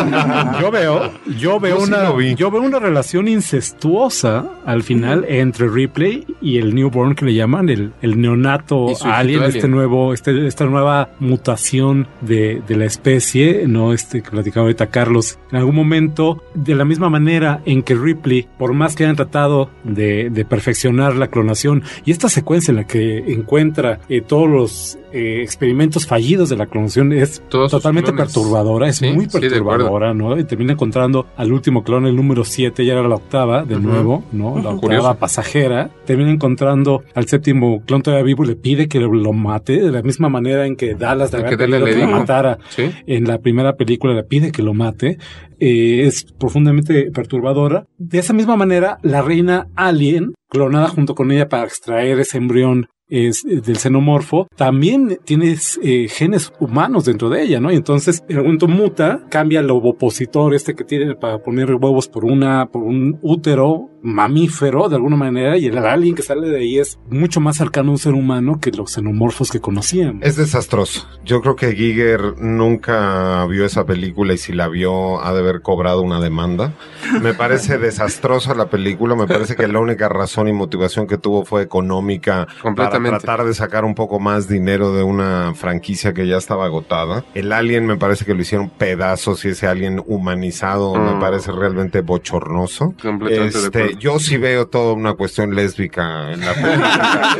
yo veo, yo veo Yo una, yo veo una relación incestuosa al final entre Ripley y el newborn que le llaman el, el neonato alien, alien. este nuevo, este, esta nueva mutación de, de la especie, no este que platicaba ahorita Carlos. En algún momento, de la misma manera en que Ripley, por más que hayan tratado de, de perfeccionar la clonación y esta secuencia en la que encuentra eh, todos los eh, experimentos fallidos de la clonación es Todos totalmente perturbadora, es Sí, muy sí, de perturbadora, ¿no? Y termina encontrando al último clon, el número 7, ya era la octava, de nuevo, ¿no? La octava Curioso. pasajera. Termina encontrando al séptimo clon todavía vivo, le pide que lo, mate, de la misma manera en que Dallas había que le que lo matara. Sí. En la primera película le pide que lo mate. Eh, es profundamente perturbadora. De esa misma manera, la reina alien, clonada junto con ella para extraer ese embrión es, eh, del xenomorfo, también tiene eh, genes humanos dentro de ella, ¿no? Y entonces, en momento muta, cambia el ovopositor este que tiene para poner huevos por una, por un útero mamífero de alguna manera, y el alien que sale de ahí es mucho más cercano a un ser humano que los xenomorfos que conocíamos. Es desastroso. Yo creo que Giger nunca vio esa película y si la vio ha de haber cobrado una demanda. Me parece [laughs] desastrosa la película. Me parece que la única razón y motivación que tuvo fue económica para Tratar de sacar un poco más dinero de una franquicia que ya estaba agotada. El alien me parece que lo hicieron pedazos y ese alien humanizado me Mm. parece realmente bochornoso. Completamente Este, yo sí veo toda una cuestión lésbica en la [laughs] película.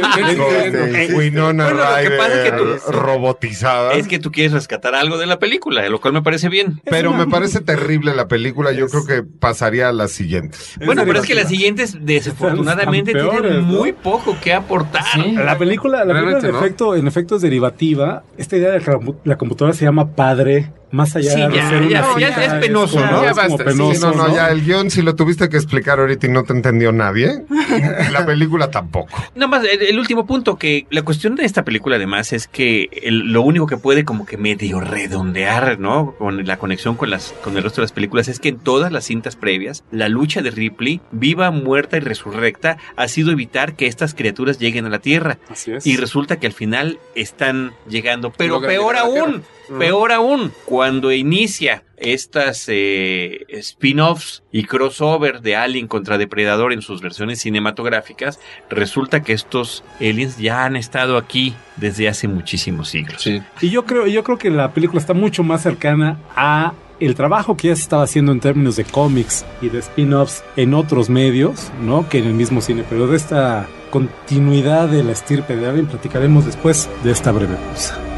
Con Winona Bueno, lo que Ryder pasa es que tú- robotizada. Es que tú quieres rescatar algo de la película, lo cual me parece bien. Pero me parece terrible la película. Yo creo que pasaría a las siguientes. Bueno, pero es que las siguientes desafortunadamente tienen ¿no? muy poco que aportar. La película, la película en, ¿no? efecto, en efecto es derivativa. Esta idea de la computadora se llama padre, más allá Sí, de ya, ser una ya, ya fija, es penoso, como- ¿no? Ya como basta, sí, penoso, Sí, no, no, ¿no? ya el guion si lo tuviste que explicar ahorita y no te entendió nadie. [laughs] La película tampoco. Nada más, el, el último punto, que la cuestión de esta película además es que el- lo único que puede como que medio redondear, ¿no? Con la conexión con, las, con el resto de las películas es que en todas las cintas previas, la lucha de Ripley, viva, muerta y resurrecta, ha sido evitar que estas criaturas lleguen a la Tierra. Así es. Y resulta que al final están llegando. Pero peor aún, Peor aún, cuando inicia estas eh, spin-offs y crossover de Alien contra Depredador en sus versiones cinematográficas, resulta que estos aliens ya han estado aquí desde hace muchísimos siglos. Sí. Y yo creo, yo creo que la película está mucho más cercana a el trabajo que ya se estaba haciendo en términos de cómics y de spin-offs en otros medios, ¿no? Que en el mismo cine. Pero de esta continuidad de la estirpe de Alien platicaremos después de esta breve pausa.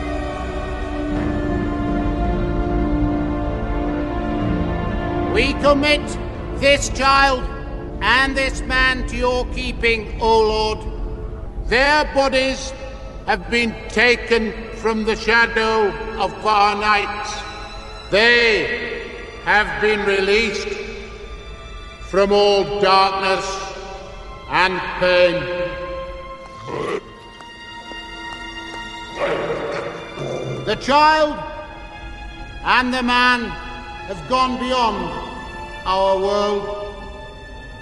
We commit this child and this man to your keeping, O Lord, Their bodies have been taken from the shadow of far nights. They have been released from all darkness and pain. The child and the man have gone beyond our world.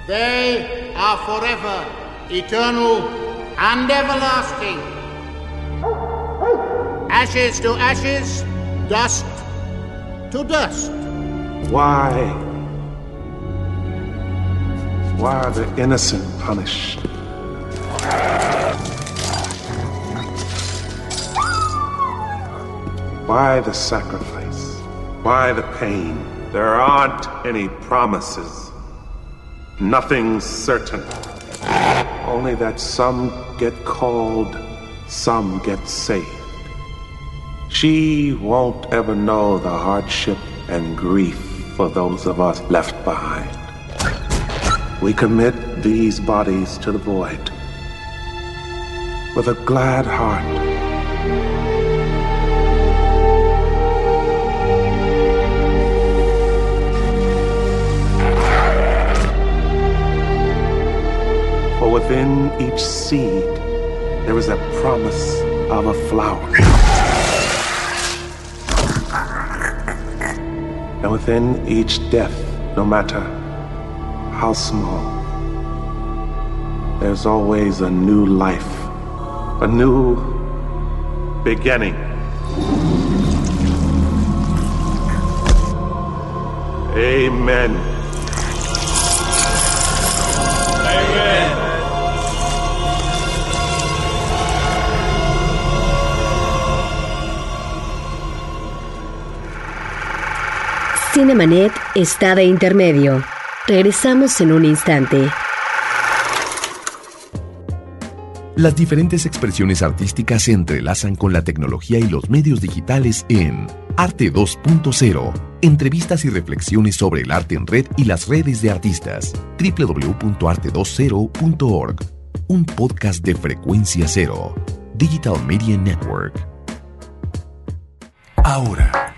They are forever eternal and everlasting. Ashes to ashes, dust to dust. Why? Why are the innocent punished? Why the sacrifice? Why the pain? There aren't any promises. Nothing's certain. Only that some get called, some get saved. She won't ever know the hardship and grief for those of us left behind. We commit these bodies to the void with a glad heart. Within each seed, there is a promise of a flower. And within each death, no matter how small, there's always a new life, a new beginning. Amen. Cinemanet está de intermedio. Regresamos en un instante. Las diferentes expresiones artísticas se entrelazan con la tecnología y los medios digitales en Arte 2.0. Entrevistas y reflexiones sobre el arte en red y las redes de artistas. www.arte20.org. Un podcast de frecuencia cero. Digital Media Network. Ahora,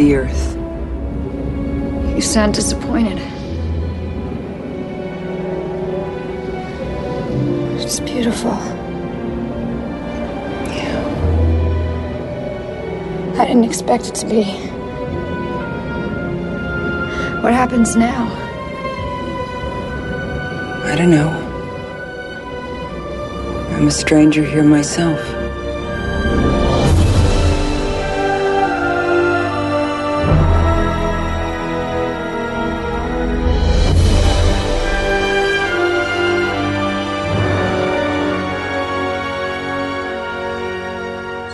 The Earth. You sound disappointed. It's beautiful. Yeah. I didn't expect it to be. What happens now? I don't know. I'm a stranger here myself.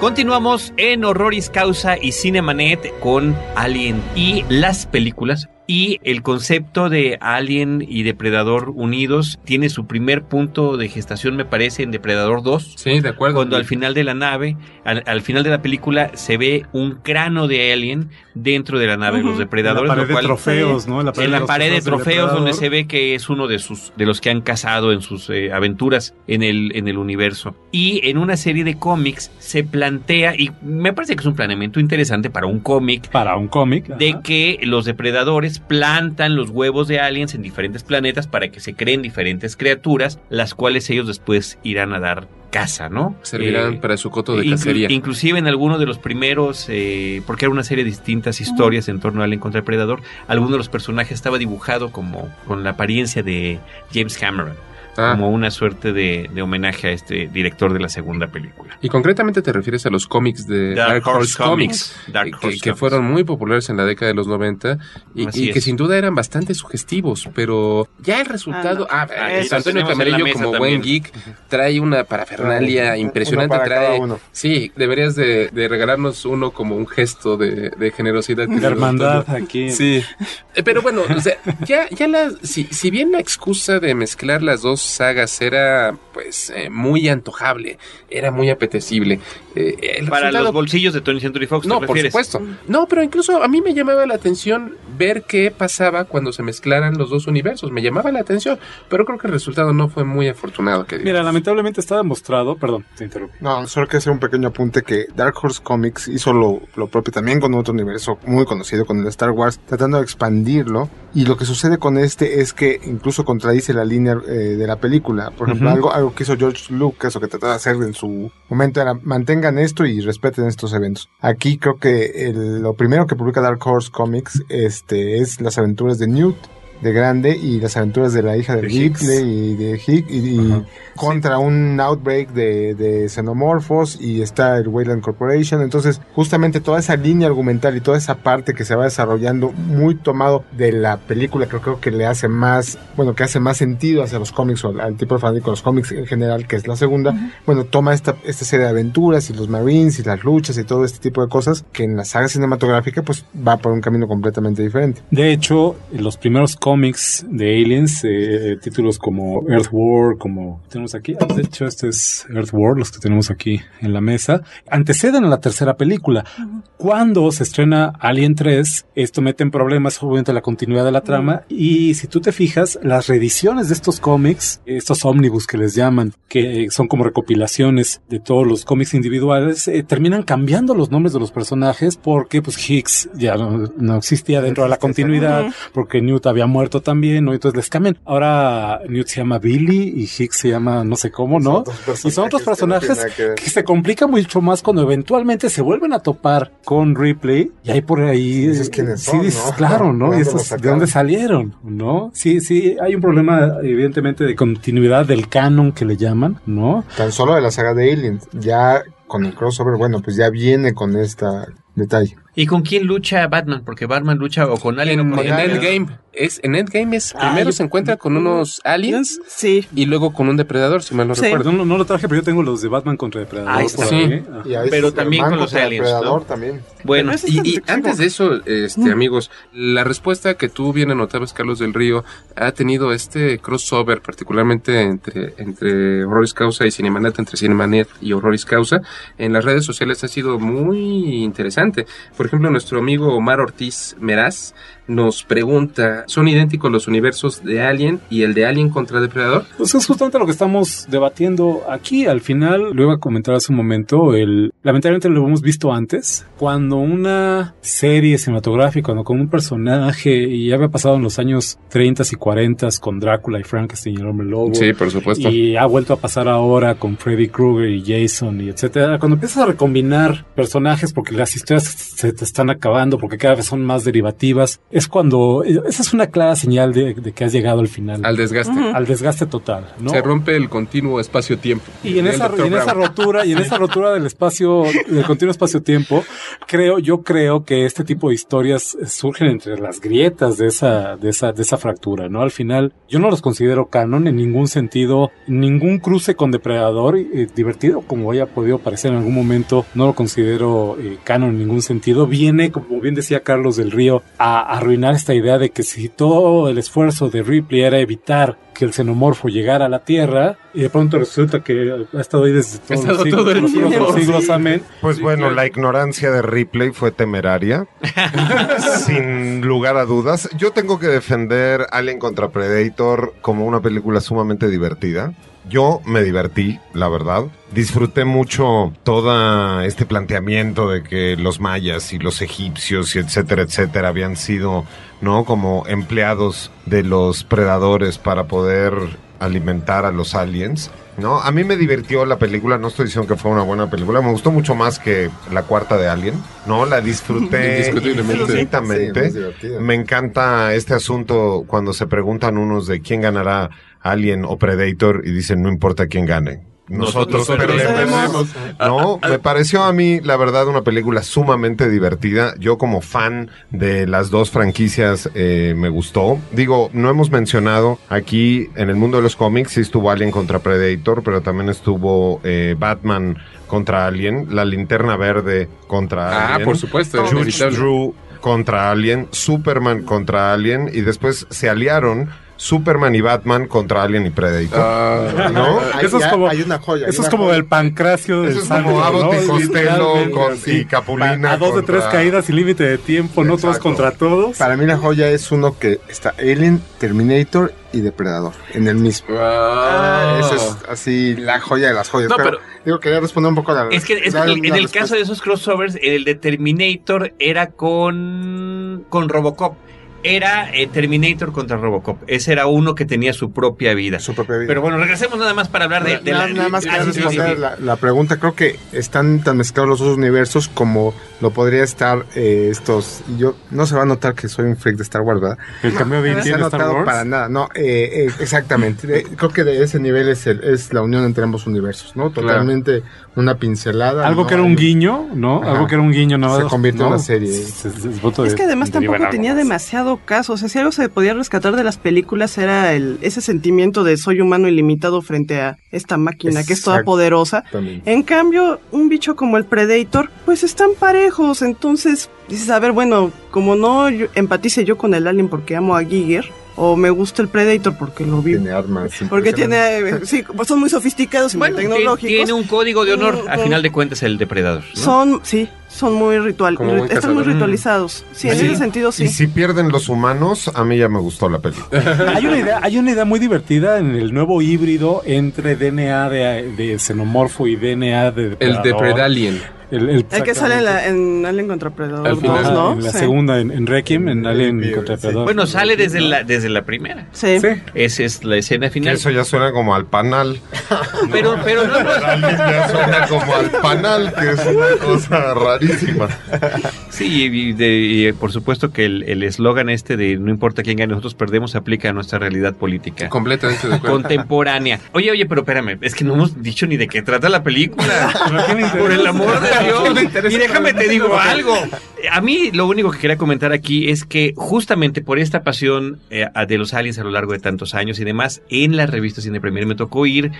Continuamos en Horroris Causa y Cinemanet con Alien y las películas. Y el concepto de Alien y Depredador unidos tiene su primer punto de gestación, me parece, en Depredador 2. Sí, de acuerdo. Cuando al final de la nave, al, al final de la película, se ve un cráneo de Alien dentro de la nave de los depredadores. En la pared lo de trofeos, ¿no? En la pared en de la pared de trofeos donde se ve que es uno de sus de los que han cazado en sus eh, aventuras en el en el universo y en una serie de cómics se plantea y me parece que es un planeamiento interesante para un cómic para un cómic de que los depredadores plantan los huevos de aliens en diferentes planetas para que se creen diferentes criaturas las cuales ellos después irán a dar caza, ¿no? Servirán Eh, para su coto de inclu- cacería. Inclusive en alguno de los primeros, eh, porque era una serie de distintas historias en torno a Alien contra el Predador, alguno de los personajes estaba dibujado como con la apariencia de James Cameron, Ah. como una suerte de, de homenaje a este director de la segunda película. Y concretamente te refieres a los cómics de Dark Dark, Horse, Horse Comics, Comics. Dark que, fueron muy populares en la década de los 90 y, que es. sin duda eran bastante sugestivos, pero ya el resultado... Ah, Aquí eh, los Antonio tenemos en la Camarillo, como también. buen geek, trae una parafernalia Uno impresionante. para cada trae, uno. Sí, deberías de, de regalarnos uno como un gesto de, de generosidad. De hermandad aquí. Sí. Eh, Pero bueno, o sea, ya, ya la, si, si bien la excusa de mezclar las dos sagas era, pues, eh, muy antojable, era muy apetecible. eh, el Para resultado- los bolsillos de Tony Century Fox, ¿te no, por supuesto. No, pero incluso a mí me llamaba la atención ver qué pasaba cuando se mezclaran los dos universos. Me llamaba la atención, pero creo que el resultado no fue muy afortunado. Que Mira, lamentablemente está demostrado, perdón, te interrumpo. No, solo quiero hacer un pequeño apunte que Dark Horse Comics hizo lo, lo propio también con otro universo muy conocido, con el Star Wars, tratando de expandirlo. Y lo que sucede con este es que incluso contradice la línea eh, de la película. Por ejemplo, algo, algo que hizo George Lucas o que trataba de hacer en su momento era mantengan esto y respeten estos eventos. Aquí creo que el- lo primero que publica Dark Horse Comics este, es las aventuras de Newt de grande y las aventuras de la hija de, De. Ripley y de Higgs y, y contra un outbreak de, de xenomorfos y está el Wayland Corporation. Entonces, justamente toda esa línea argumental y toda esa parte que se va desarrollando muy tomado de la película, creo, creo que le hace más, bueno, que hace más sentido hacia los cómics o al, al tipo de fanático de los cómics en general, que es la segunda. Bueno, toma esta, esta serie de aventuras y los Marines y las luchas y todo este tipo de cosas que en la saga cinematográfica pues va por un camino completamente diferente. De hecho, los primeros cómics de Aliens, eh, títulos como Earth War, como tenemos aquí, ah, de hecho este es Earth War, los que tenemos aquí en la mesa, anteceden a la tercera película. Cuando se estrena Alien 3, esto mete en problemas obviamente la continuidad de la trama. Y si tú te fijas, las reediciones de estos cómics, estos ómnibus que les llaman, que son como recopilaciones de todos los cómics individuales, eh, terminan cambiando los nombres de los personajes porque pues Higgs ya no, no existía dentro de la continuidad, porque Newt había muerto también, ¿no? Entonces les cambian. Ahora Newt se llama Billy y Higgs se llama no sé cómo, ¿no? Y son otros personajes que se complica mucho más cuando eventualmente se vuelven a topar con Ripley y ahí por ahí Dices quiénes sí son, dices, ¿no? claro, ¿no? ¿De Y los ¿De dónde salieron? ¿No? Sí, sí, hay un problema evidentemente de continuidad del canon que le llaman, ¿no? Tan solo de la saga de Aliens, ya con el crossover, bueno, pues ya viene con esta detalle. ¿Y con quién lucha Batman? Porque Batman lucha o con Alien o En, con en Alien. Endgame, es, en Endgame es, Ah, primero se encuentra con unos aliens sí. y luego con un depredador, si mal no Sí. recuerdo. No, no lo traje, pero yo tengo los de Batman contra Depredador. Ahí por está. ahí. Sí. Ah. Y ahí Pero también con los aliens, Depredador ¿no? también. Bueno, Y, antes de eso, este, amigos, la respuesta que tú bien anotabas, Carlos del Río, ha tenido este crossover, particularmente entre, entre Horroris Causa y Cinemanet, entre Cinemanet y Horroris Causa, en las redes sociales ha sido muy interesante. Por ejemplo, nuestro amigo Omar Ortiz Meraz nos pregunta, ¿son idénticos los universos de Alien y el de Alien contra Depredador? Pues es justamente lo que estamos debatiendo aquí. Al final, lo iba a comentar hace un momento, el, lamentablemente lo hemos visto antes, cuando una serie cinematográfica, cuando con un personaje, y ya había pasado en los años 30 y 40 con Drácula y Frankenstein y el hombre lobo. Sí, por supuesto. Y ha vuelto a pasar ahora con Freddy Krueger y Jason y etcétera. Cuando empiezas a recombinar personajes porque las historias se te están acabando, porque cada vez son más derivativas, es cuando, esa es una clara señal de, de que has llegado al final. Al desgaste. Al desgaste total, ¿no? Se rompe el continuo espacio-tiempo. Y en esa, y en esa rotura, y en esa rotura del espacio, del continuo espacio-tiempo, creo, yo creo que este tipo de historias surgen entre las grietas de esa, de esa, de esa fractura, ¿no? Al final, yo no los considero canon en ningún sentido, ningún cruce con depredador, eh, divertido como haya podido parecer en algún momento, no lo considero eh, canon en ningún sentido. Viene, como bien decía Carlos del Río, a arruinar esta idea de que si todo el esfuerzo de Ripley era evitar que el xenomorfo llegara a la Tierra y de pronto resulta que ha estado ahí desde todos los siglos, todo el siglos los Sí. amén. Pues bueno, la ignorancia de Ripley fue temeraria, [laughs] sin lugar a dudas. Yo tengo que defender Alien contra Predator como una película sumamente divertida. Yo me divertí, la verdad. Disfruté mucho todo este planteamiento de que los mayas y los egipcios y etcétera, etcétera habían sido, ¿no? Como empleados de los predadores para poder alimentar a los aliens. ¿no? A mí me divirtió la película, no estoy diciendo que fue una buena película, me gustó mucho más que la cuarta de Alien, ¿no? La disfruté [laughs] infinitamente. Sí. Me encanta este asunto cuando se preguntan unos de quién ganará Alien o Predator y dicen no importa quién gane. Nosotros, Nosotros perdemos. No, me pareció a mí, la verdad, una película sumamente divertida. Yo como fan de las dos franquicias eh, me gustó. Digo, no hemos mencionado aquí en el mundo de los cómics, sí estuvo Alien contra Predator, pero también estuvo eh, Batman contra Alien, la linterna verde contra Ah, Alien. por supuesto, Judge. Drew contra Alien, Superman contra Alien y después se aliaron Superman y Batman contra Alien y Predator. Ah. ¿No? Hay- Eso es como, hay una joya, Eso es como joya. el pancracio del Eso es como Abbott y ¿no? Costello Literalmente, con- así. y Capulina A dos de tres caídas y límite de tiempo, no todos contra todos. Para mí la joya es uno que está Alien, Terminator y Depredador en el mismo. Ah. Esa es así la joya de las joyas. No, pero, pero- digo, quería responder un poco a la Es que, es en el respuesta. caso de esos crossovers, el de Terminator era con, con Robocop. Era eh, Terminator contra Robocop. Ese era uno que tenía su propia vida. Su propia vida. Pero bueno, regresemos nada más para hablar de, de nada, la... nada más sí, responder. La, la pregunta. Creo que están tan mezclados los dos universos como lo podría estar eh, estos. Yo no se va a notar que soy un freak de Star Wars, ¿verdad? El cambio de No se ha notado Wars. para nada. No, eh, eh, exactamente. De- creo que de ese nivel es, el, es la unión entre ambos universos, ¿no? Totalmente una pincelada. Algo ¿no? que era un guiño, ¿no? Ajá. Algo que era un guiño, nada Se convirtió en ¿no? una serie. Se- se- es de- que además tampoco tenía más. Caso. O sea, si algo se podía rescatar de las películas era el, ese sentimiento de soy humano ilimitado frente a esta máquina que es toda poderosa. En cambio, un bicho como el Predator, pues están parejos. Entonces dices, a ver, bueno, como no empatice yo con el alien porque amo a Giger, o me gusta el Predator porque lo vi. Tiene armas. [laughs] Porque tiene, sí, son muy sofisticados y Bueno, muy tecnológicos. tiene un código de honor, Mm, a mm. final de cuentas, el depredador. ¿no? Son, sí, son muy ritual, están muy ritualizados. Sí, en Sí. ese sentido sí. Y si pierden los humanos, a mí ya me gustó la película. [laughs] Hay una, idea, hay una idea muy divertida en el nuevo híbrido entre DNA de, de xenomorfo y DNA de El depredador. Depredalien. El, el- El que sale en, la, en Alien contra Predador. Al final. dos, Ajá, ¿no? en la Sí. segunda, en, en Requiem, en Alien contra Depredador. Bueno, sale desde la, desde la primera. Sí. Sí. Esa es la escena Que final. eso ya suena como al panal. [laughs] Pero, pero no, no, Ya suena como al panal, que es una cosa rarísima. Sí, y, de- y, por supuesto que el el eslogan este de no importa quién gane, nosotros perdemos se aplica a nuestra realidad política Completamente de acuerdo. contemporánea. Oye, oye, pero espérame, es que no hemos dicho ni de qué trata la película. Por el amor de ¿A quién le Dios. [laughs] Y déjame te digo algo. A mí lo único que quería comentar aquí es que justamente por esta pasión eh, de los aliens a lo largo de tantos años y demás, en la revista Cine Premier me tocó ir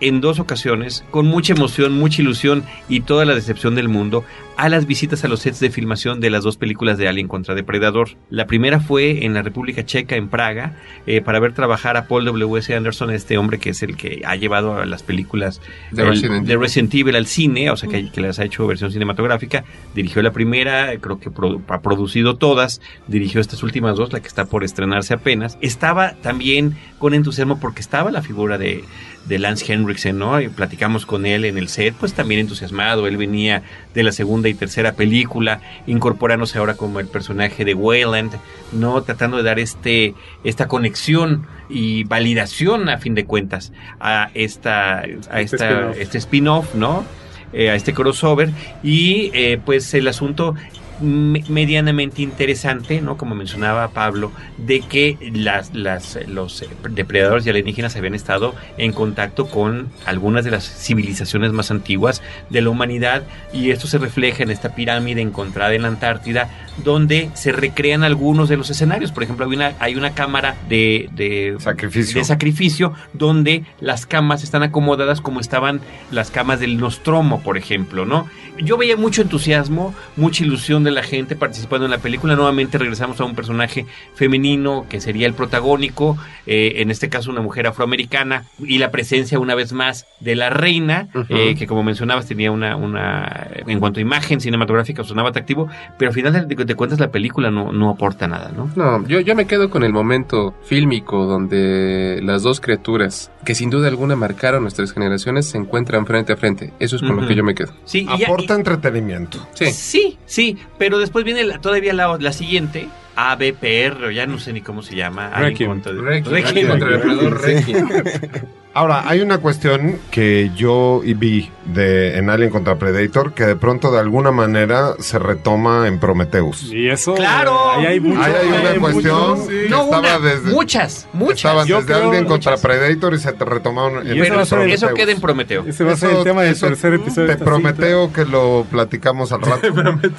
en dos ocasiones, con mucha emoción, mucha ilusión y toda la decepción del mundo, a las visitas a los sets de filmación de las dos películas de Alien contra Depredador. La primera fue en la República Checa, en Praga, eh, para ver trabajar a Paul W.S. Anderson, este hombre que es el que ha llevado a las películas De el- Resident de Resident Evil al cine, o sea que, que las ha hecho versión cinematográfica. Dirigió la primera, creo que produ- ha producido todas, dirigió estas últimas dos, la que está por estrenarse apenas. Estaba también con entusiasmo porque estaba la figura de, de Lance Henriksen, ¿no? Y platicamos con él en el set, pues también entusiasmado. Él venía de la segunda y tercera película, incorporándose ahora como el personaje de Wayland, ¿no? Tratando de dar este, esta conexión y validación, a fin de cuentas, a esta, a Este esta, spin-off. este spin-off, ¿no? Eh, a este crossover. Y eh, pues el asunto me- medianamente interesante, ¿no? Como mencionaba Pablo, de que las, las, los eh, depredadores y alienígenas habían estado en contacto con algunas de las civilizaciones más antiguas de la humanidad y esto se refleja en esta pirámide encontrada en la Antártida donde se recrean algunos de los escenarios. Por ejemplo, hay una, hay una cámara de, de Sacrificio. de sacrificio donde las camas están acomodadas como estaban las camas del Nostromo, por ejemplo, ¿no? Yo veía mucho entusiasmo, mucha ilusión de la gente participando en la película. Nuevamente regresamos a un personaje femenino que sería el protagónico, eh, en este caso una mujer afroamericana, y la presencia una vez más de la reina, eh, que como mencionabas tenía una, una, en cuanto a imagen cinematográfica sonaba atractivo, pero al final de, de cuentas la película no, no aporta nada, ¿no? No, yo, yo me quedo con el momento fílmico donde las dos criaturas, que sin duda alguna marcaron nuestras generaciones, se encuentran frente a frente. Eso es con lo que yo me quedo. Sí, y Aporta entretenimiento. Sí. Sí, sí, pero después viene la- todavía la, la siguiente, ABPR, o ya no sé ni cómo se llama. Requiem. Requiem. Requiem. [laughs] Ahora, hay una cuestión que yo vi de, en Alien contra Predator que de pronto de alguna manera se retoma en Prometheus. Y eso. ¡Claro! Ahí hay mucho. Ahí hay una hay cuestión mucho, que No estaba una, desde, muchas, muchas. estaba Yo desde creo- Alien contra Predator y se te retomaron en Pero eso, Prometheus. eso queda en Prometeo. Ese va a ser el Eso- tema del eso tercer episodio. Te prometeo que lo platicamos al [laughs] rato.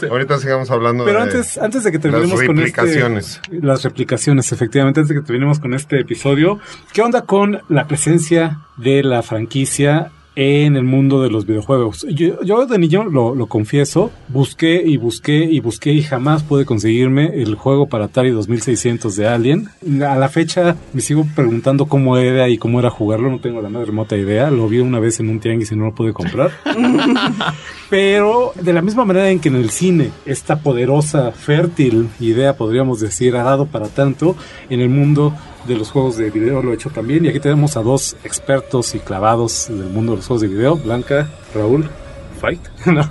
Ahorita sigamos hablando Pero de antes, antes de que las terminemos con replicaciones. este, las replicaciones, efectivamente, antes de que terminemos con este episodio, ¿qué onda con la presencia de la franquicia en el mundo de los videojuegos? Yo, yo de niño, lo, lo confieso, busqué y busqué y busqué y jamás pude conseguirme el juego para Atari 2600 de Alien. A la fecha me sigo preguntando cómo era y cómo era jugarlo, no tengo la más remota idea. Lo vi una vez en un tianguis y no lo pude comprar. [laughs] Pero de la misma manera en que en el cine esta poderosa, fértil idea, podríamos decir, ha dado para tanto, en el mundo de los juegos de video lo he hecho también. Y aquí tenemos a dos expertos y clavados del mundo de los juegos de video, Blanca, Raúl. Fight. [laughs] No.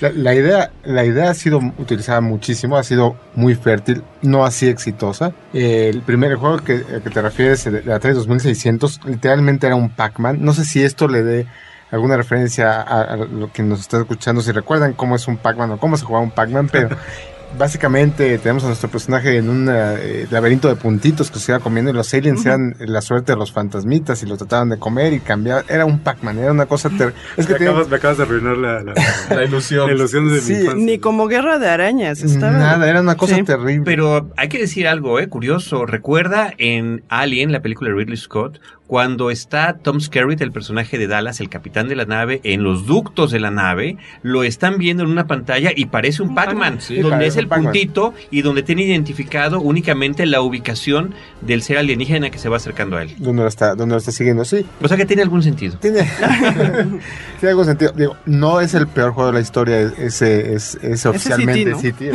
La, la idea, la idea ha sido utilizada muchísimo, ha sido muy fértil, no así exitosa. El primer juego que, al que te refieres, la Atari 2600, literalmente era un Pac-Man. No sé si esto le dé alguna referencia a, a lo que nos está escuchando, si recuerdan cómo es un Pac-Man o cómo se jugaba un Pac-Man, pero [laughs] básicamente tenemos a nuestro personaje en un eh, laberinto de puntitos que se iba comiendo y los aliens eran la suerte de los fantasmitas y lo trataban de comer y cambiar. Era un Pac-Man, era una cosa ter- Es que me, acabas, me acabas de arruinar la, la, [laughs] La ilusión. la ilusión de Sí, mi infancia. Ni como guerra de arañas. Estaba... Nada, era una cosa Sí. terrible. Pero hay que decir algo, eh, curioso. Recuerda en Alien, la película de Ridley Scott, cuando está Tom Skerritt, el personaje de Dallas, el capitán de la nave, en los ductos de la nave, lo están viendo en una pantalla y parece un Pac-Man, Sí, donde es el Pac-Man. puntito y donde tiene identificado únicamente la ubicación del ser alienígena que se va acercando a él. ¿Dónde lo está, dónde lo está siguiendo? Sí, O sea que tiene algún sentido. tiene, [laughs] [laughs] tiene algún sentido. Digo, no es el peor juego de la historia, ese es, es oficialmente ¿no? City.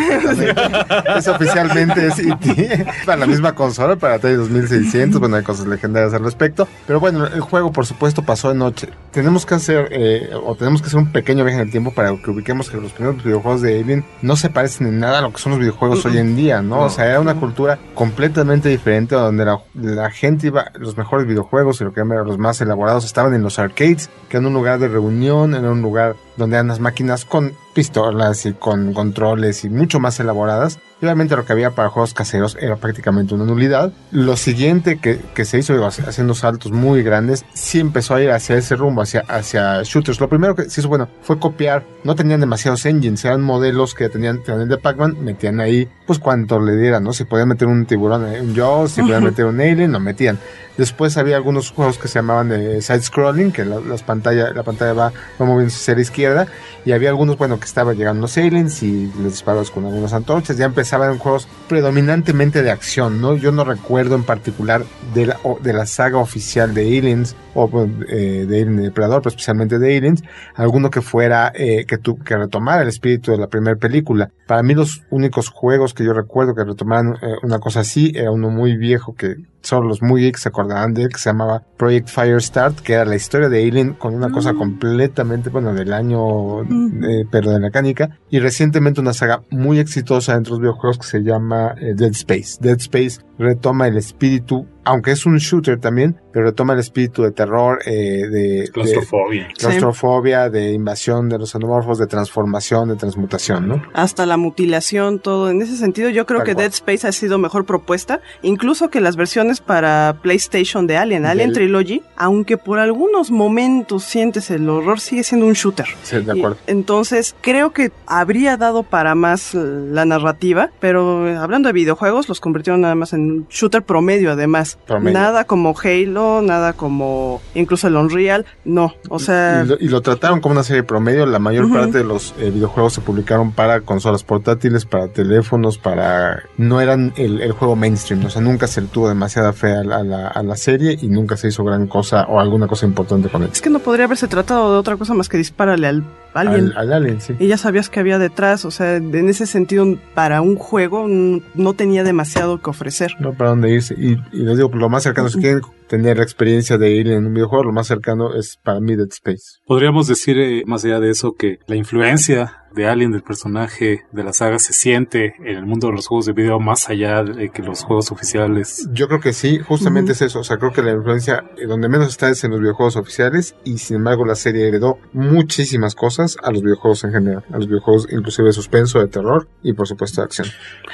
es oficialmente City. [laughs] para la misma consola, para Atari 2600. Bueno, hay cosas legendarias al respecto. Pero bueno, el juego, por supuesto, pasó de noche. Tenemos que hacer, eh, o tenemos que hacer un pequeño viaje en el tiempo para que ubiquemos que los primeros videojuegos de Alien no se parecen en nada a lo que son los videojuegos hoy en día, ¿no? O sea, era una cultura completamente diferente donde la, la gente iba, los mejores videojuegos y lo que eran los más elaborados estaban en los arcades, que eran un lugar de reunión, era un lugar donde eran las máquinas con pistolas y con controles y mucho más elaboradas. Obviamente lo que había para juegos caseros era prácticamente una nulidad. Lo siguiente que, que se hizo, digo, haciendo saltos muy grandes, sí empezó a ir hacia ese rumbo, hacia, hacia shooters. Lo primero que se hizo, bueno, fue copiar. No tenían demasiados engines, eran modelos que tenían, tenían de Pac-Man, metían ahí, pues cuanto le dieran, ¿no? Si podían meter un tiburón, eh, un Jaws, si podían meter un Alien, lo metían. Después había algunos juegos que se llamaban de side-scrolling, que la, las pantalla, la pantalla va, va moviéndose hacia la izquierda. Y había algunos, bueno, que estaban llegando los aliens y les disparabas con algunas antorchas. Ya empezaban juegos predominantemente de acción, ¿no? Yo no recuerdo en particular de la, de la saga oficial de Aliens o eh, de Alien y Depredador, pero especialmente de Aliens, alguno que fuera, eh, que, tu, que retomara el espíritu de la primera película. Para mí los únicos juegos que yo recuerdo que retomaran eh, una cosa así era uno muy viejo que solo los muy geeks se acordarán de él, que se llamaba Project Firestart, que era la historia de Alien con una cosa completamente, bueno, del año, eh, pero de la canica. Y recientemente una saga muy exitosa dentro de los videojuegos que se llama eh, Dead Space. Dead Space retoma el espíritu, aunque es un shooter también, pero retoma el espíritu de terror, eh, de Claustrofobia. de claustrofobia, de invasión de los xenomorfos, de transformación, de transmutación, ¿no? Hasta la mutilación, todo. En ese sentido, yo creo Tal que cual. Dead Space ha sido mejor propuesta, incluso que las versiones para PlayStation de Alien, Alien Del- Trilogy, aunque por algunos momentos sientes el horror, sigue siendo un shooter. Sí, de Y acuerdo. entonces, creo que habría dado para más la narrativa, pero hablando de videojuegos, los convirtieron nada más en un shooter promedio, además. Promedio. Nada como Halo, nada como incluso el Unreal, no. O sea, y, lo, y lo trataron como una serie promedio. La mayor parte de los eh, videojuegos se publicaron para consolas portátiles, para teléfonos, para... No eran el, el juego mainstream, o sea, nunca se le tuvo demasiada fe a la, a la- a la serie y nunca se hizo gran cosa o alguna cosa importante con él. es que no podría haberse tratado de otra cosa más que dispararle al Alien. Al, al Alien, sí. Y ya sabías que había detrás, o sea, en ese sentido, para un juego no tenía demasiado que ofrecer. No para dónde irse. Y, y les digo, lo más cercano, si quieren tener la experiencia de Alien en un videojuego, lo más cercano es para mí Dead Space. Podríamos decir, eh, más allá de eso, que la influencia de Alien, del personaje de la saga, se siente en el mundo de los juegos de video más allá de que los juegos oficiales. Yo creo que sí, justamente es eso. O sea, creo que la influencia eh, donde menos está es en los videojuegos oficiales y sin embargo la serie heredó muchísimas cosas a los videojuegos en general. A los videojuegos inclusive de suspenso, de terror y por supuesto de acción.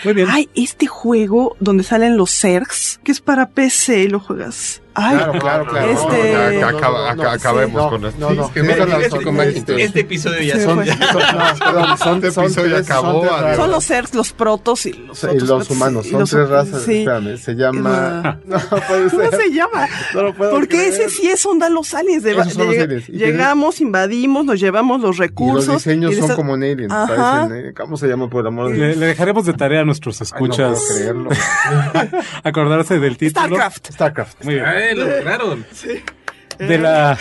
Muy bien. Ay, este juego donde salen los Zergs, que es para PC, lo juegas. Ay, Claro, claro, claro. Este... No, ya, acá- acaba- acabemos con esto. No, no, Es que no son son son- mágicos. Este episodio ya Se son... No, perdón, [laughs] son, Este son episodio tres- acabó, son. Son los Zergs, los protos y los y otros los humanos, y son los- tres razas. sí. Espérame, se llama. [laughs] No, [laughs] puede ¿Cómo ser. se llama? No lo puedo Porque creer. ese sí es onda los aliens. De, Esos son de- los aliens. Y llegamos, invadimos, nos llevamos los Y los recursos. diseños y son como en Alien. Eh, ¿Cómo se llama por el amor de Le, Dios? le dejaremos de tarea a nuestros no escuchas puedo creerlo. acordarse del título. StarCraft. StarCraft. Muy bien. ¡Ay, lo lograron! [laughs] De la,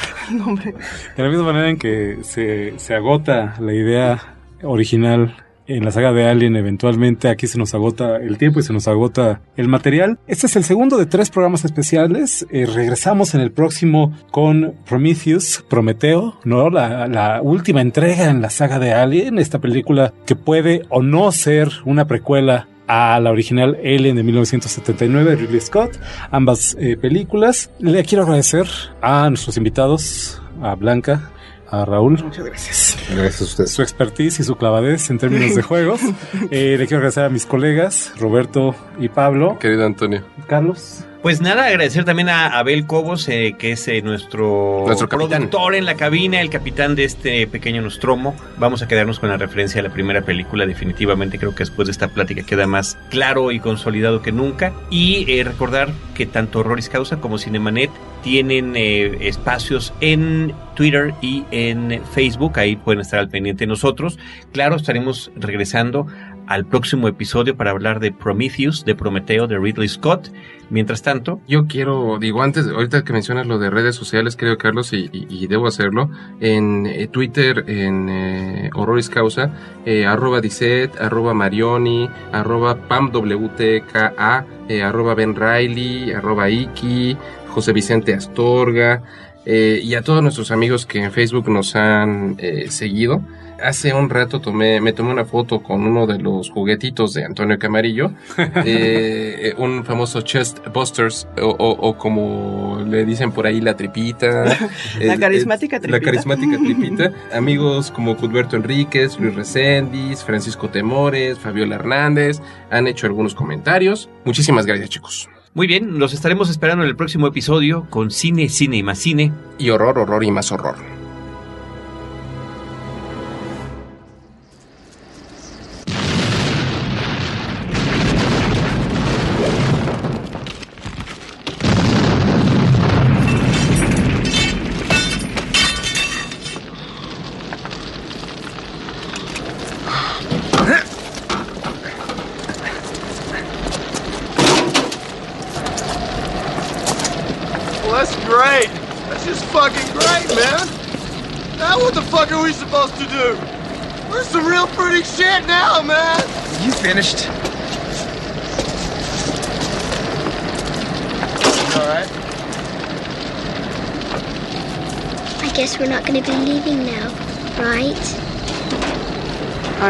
hombre. de la misma manera en que se, se agota la idea original en la saga de Alien, eventualmente aquí se nos agota el tiempo y se nos agota el material. Este es el segundo de tres programas especiales. Eh, regresamos en el próximo con Prometheus, Prometeo, ¿no? La, la última entrega en la saga de Alien, esta película que puede o no ser una precuela a la original Alien de 1979 de Ridley Scott, ambas eh, películas. Le quiero agradecer a nuestros invitados, a Blanca, a Raúl, Muchas gracias. Gracias a ustedes. su expertise y su clavadez en términos de juegos. [laughs] Eh, le quiero agradecer a mis colegas, Roberto y Pablo. Querido Antonio. Carlos. Pues nada, agradecer también a Abel Cobos, eh, que es eh, nuestro, productor en la cabina, el capitán de este pequeño Nostromo. Vamos a quedarnos con la referencia a la primera película, definitivamente creo que después de esta plática queda más claro y consolidado que nunca. Y eh, recordar que tanto Horroris Causa como Cinemanet tienen eh, espacios en Twitter y en Facebook, ahí pueden estar al pendiente nosotros. Claro, estaremos regresando al próximo episodio para hablar de Prometheus, de Prometeo, de Ridley Scott. Mientras tanto, Yo quiero, digo, antes, ahorita que mencionas lo de redes sociales, creo, Carlos, y, debo hacerlo, en eh, Twitter, en eh, Horroris Causa, eh, arroba Disset, arroba Marioni, arroba PamWTKA, eh, arroba Ben Riley, arroba Iki, José Vicente Astorga, eh, y a todos nuestros amigos que en Facebook nos han eh, seguido. Hace un rato tomé, me tomé una foto con uno de los juguetitos de Antonio Camarillo, [laughs] eh, eh, un famoso chest busters, o, o- o como le dicen por ahí, la tripita. [laughs] La carismática La tripita. carismática [laughs] tripita. Amigos como Cudberto Enríquez, Luis Recendis, Francisco Temores, Fabiola Hernández, han hecho algunos comentarios. Muchísimas gracias, chicos. Muy bien, los estaremos esperando en el próximo episodio con Cine, Cine y más Cine. Y horror, horror y más horror.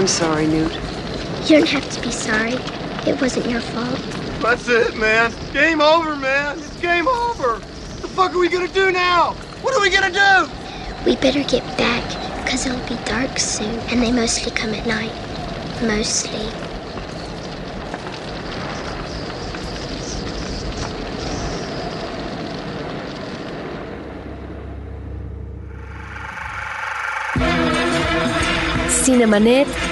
I'm sorry, Newt. You don't have to be sorry. It wasn't your fault. That's it, man. Game over, man. It's game over. What the fuck are we gonna do now? What are we gonna do? We better get back, because it'll be dark soon, and they mostly come at night. Mostly. Cinemanet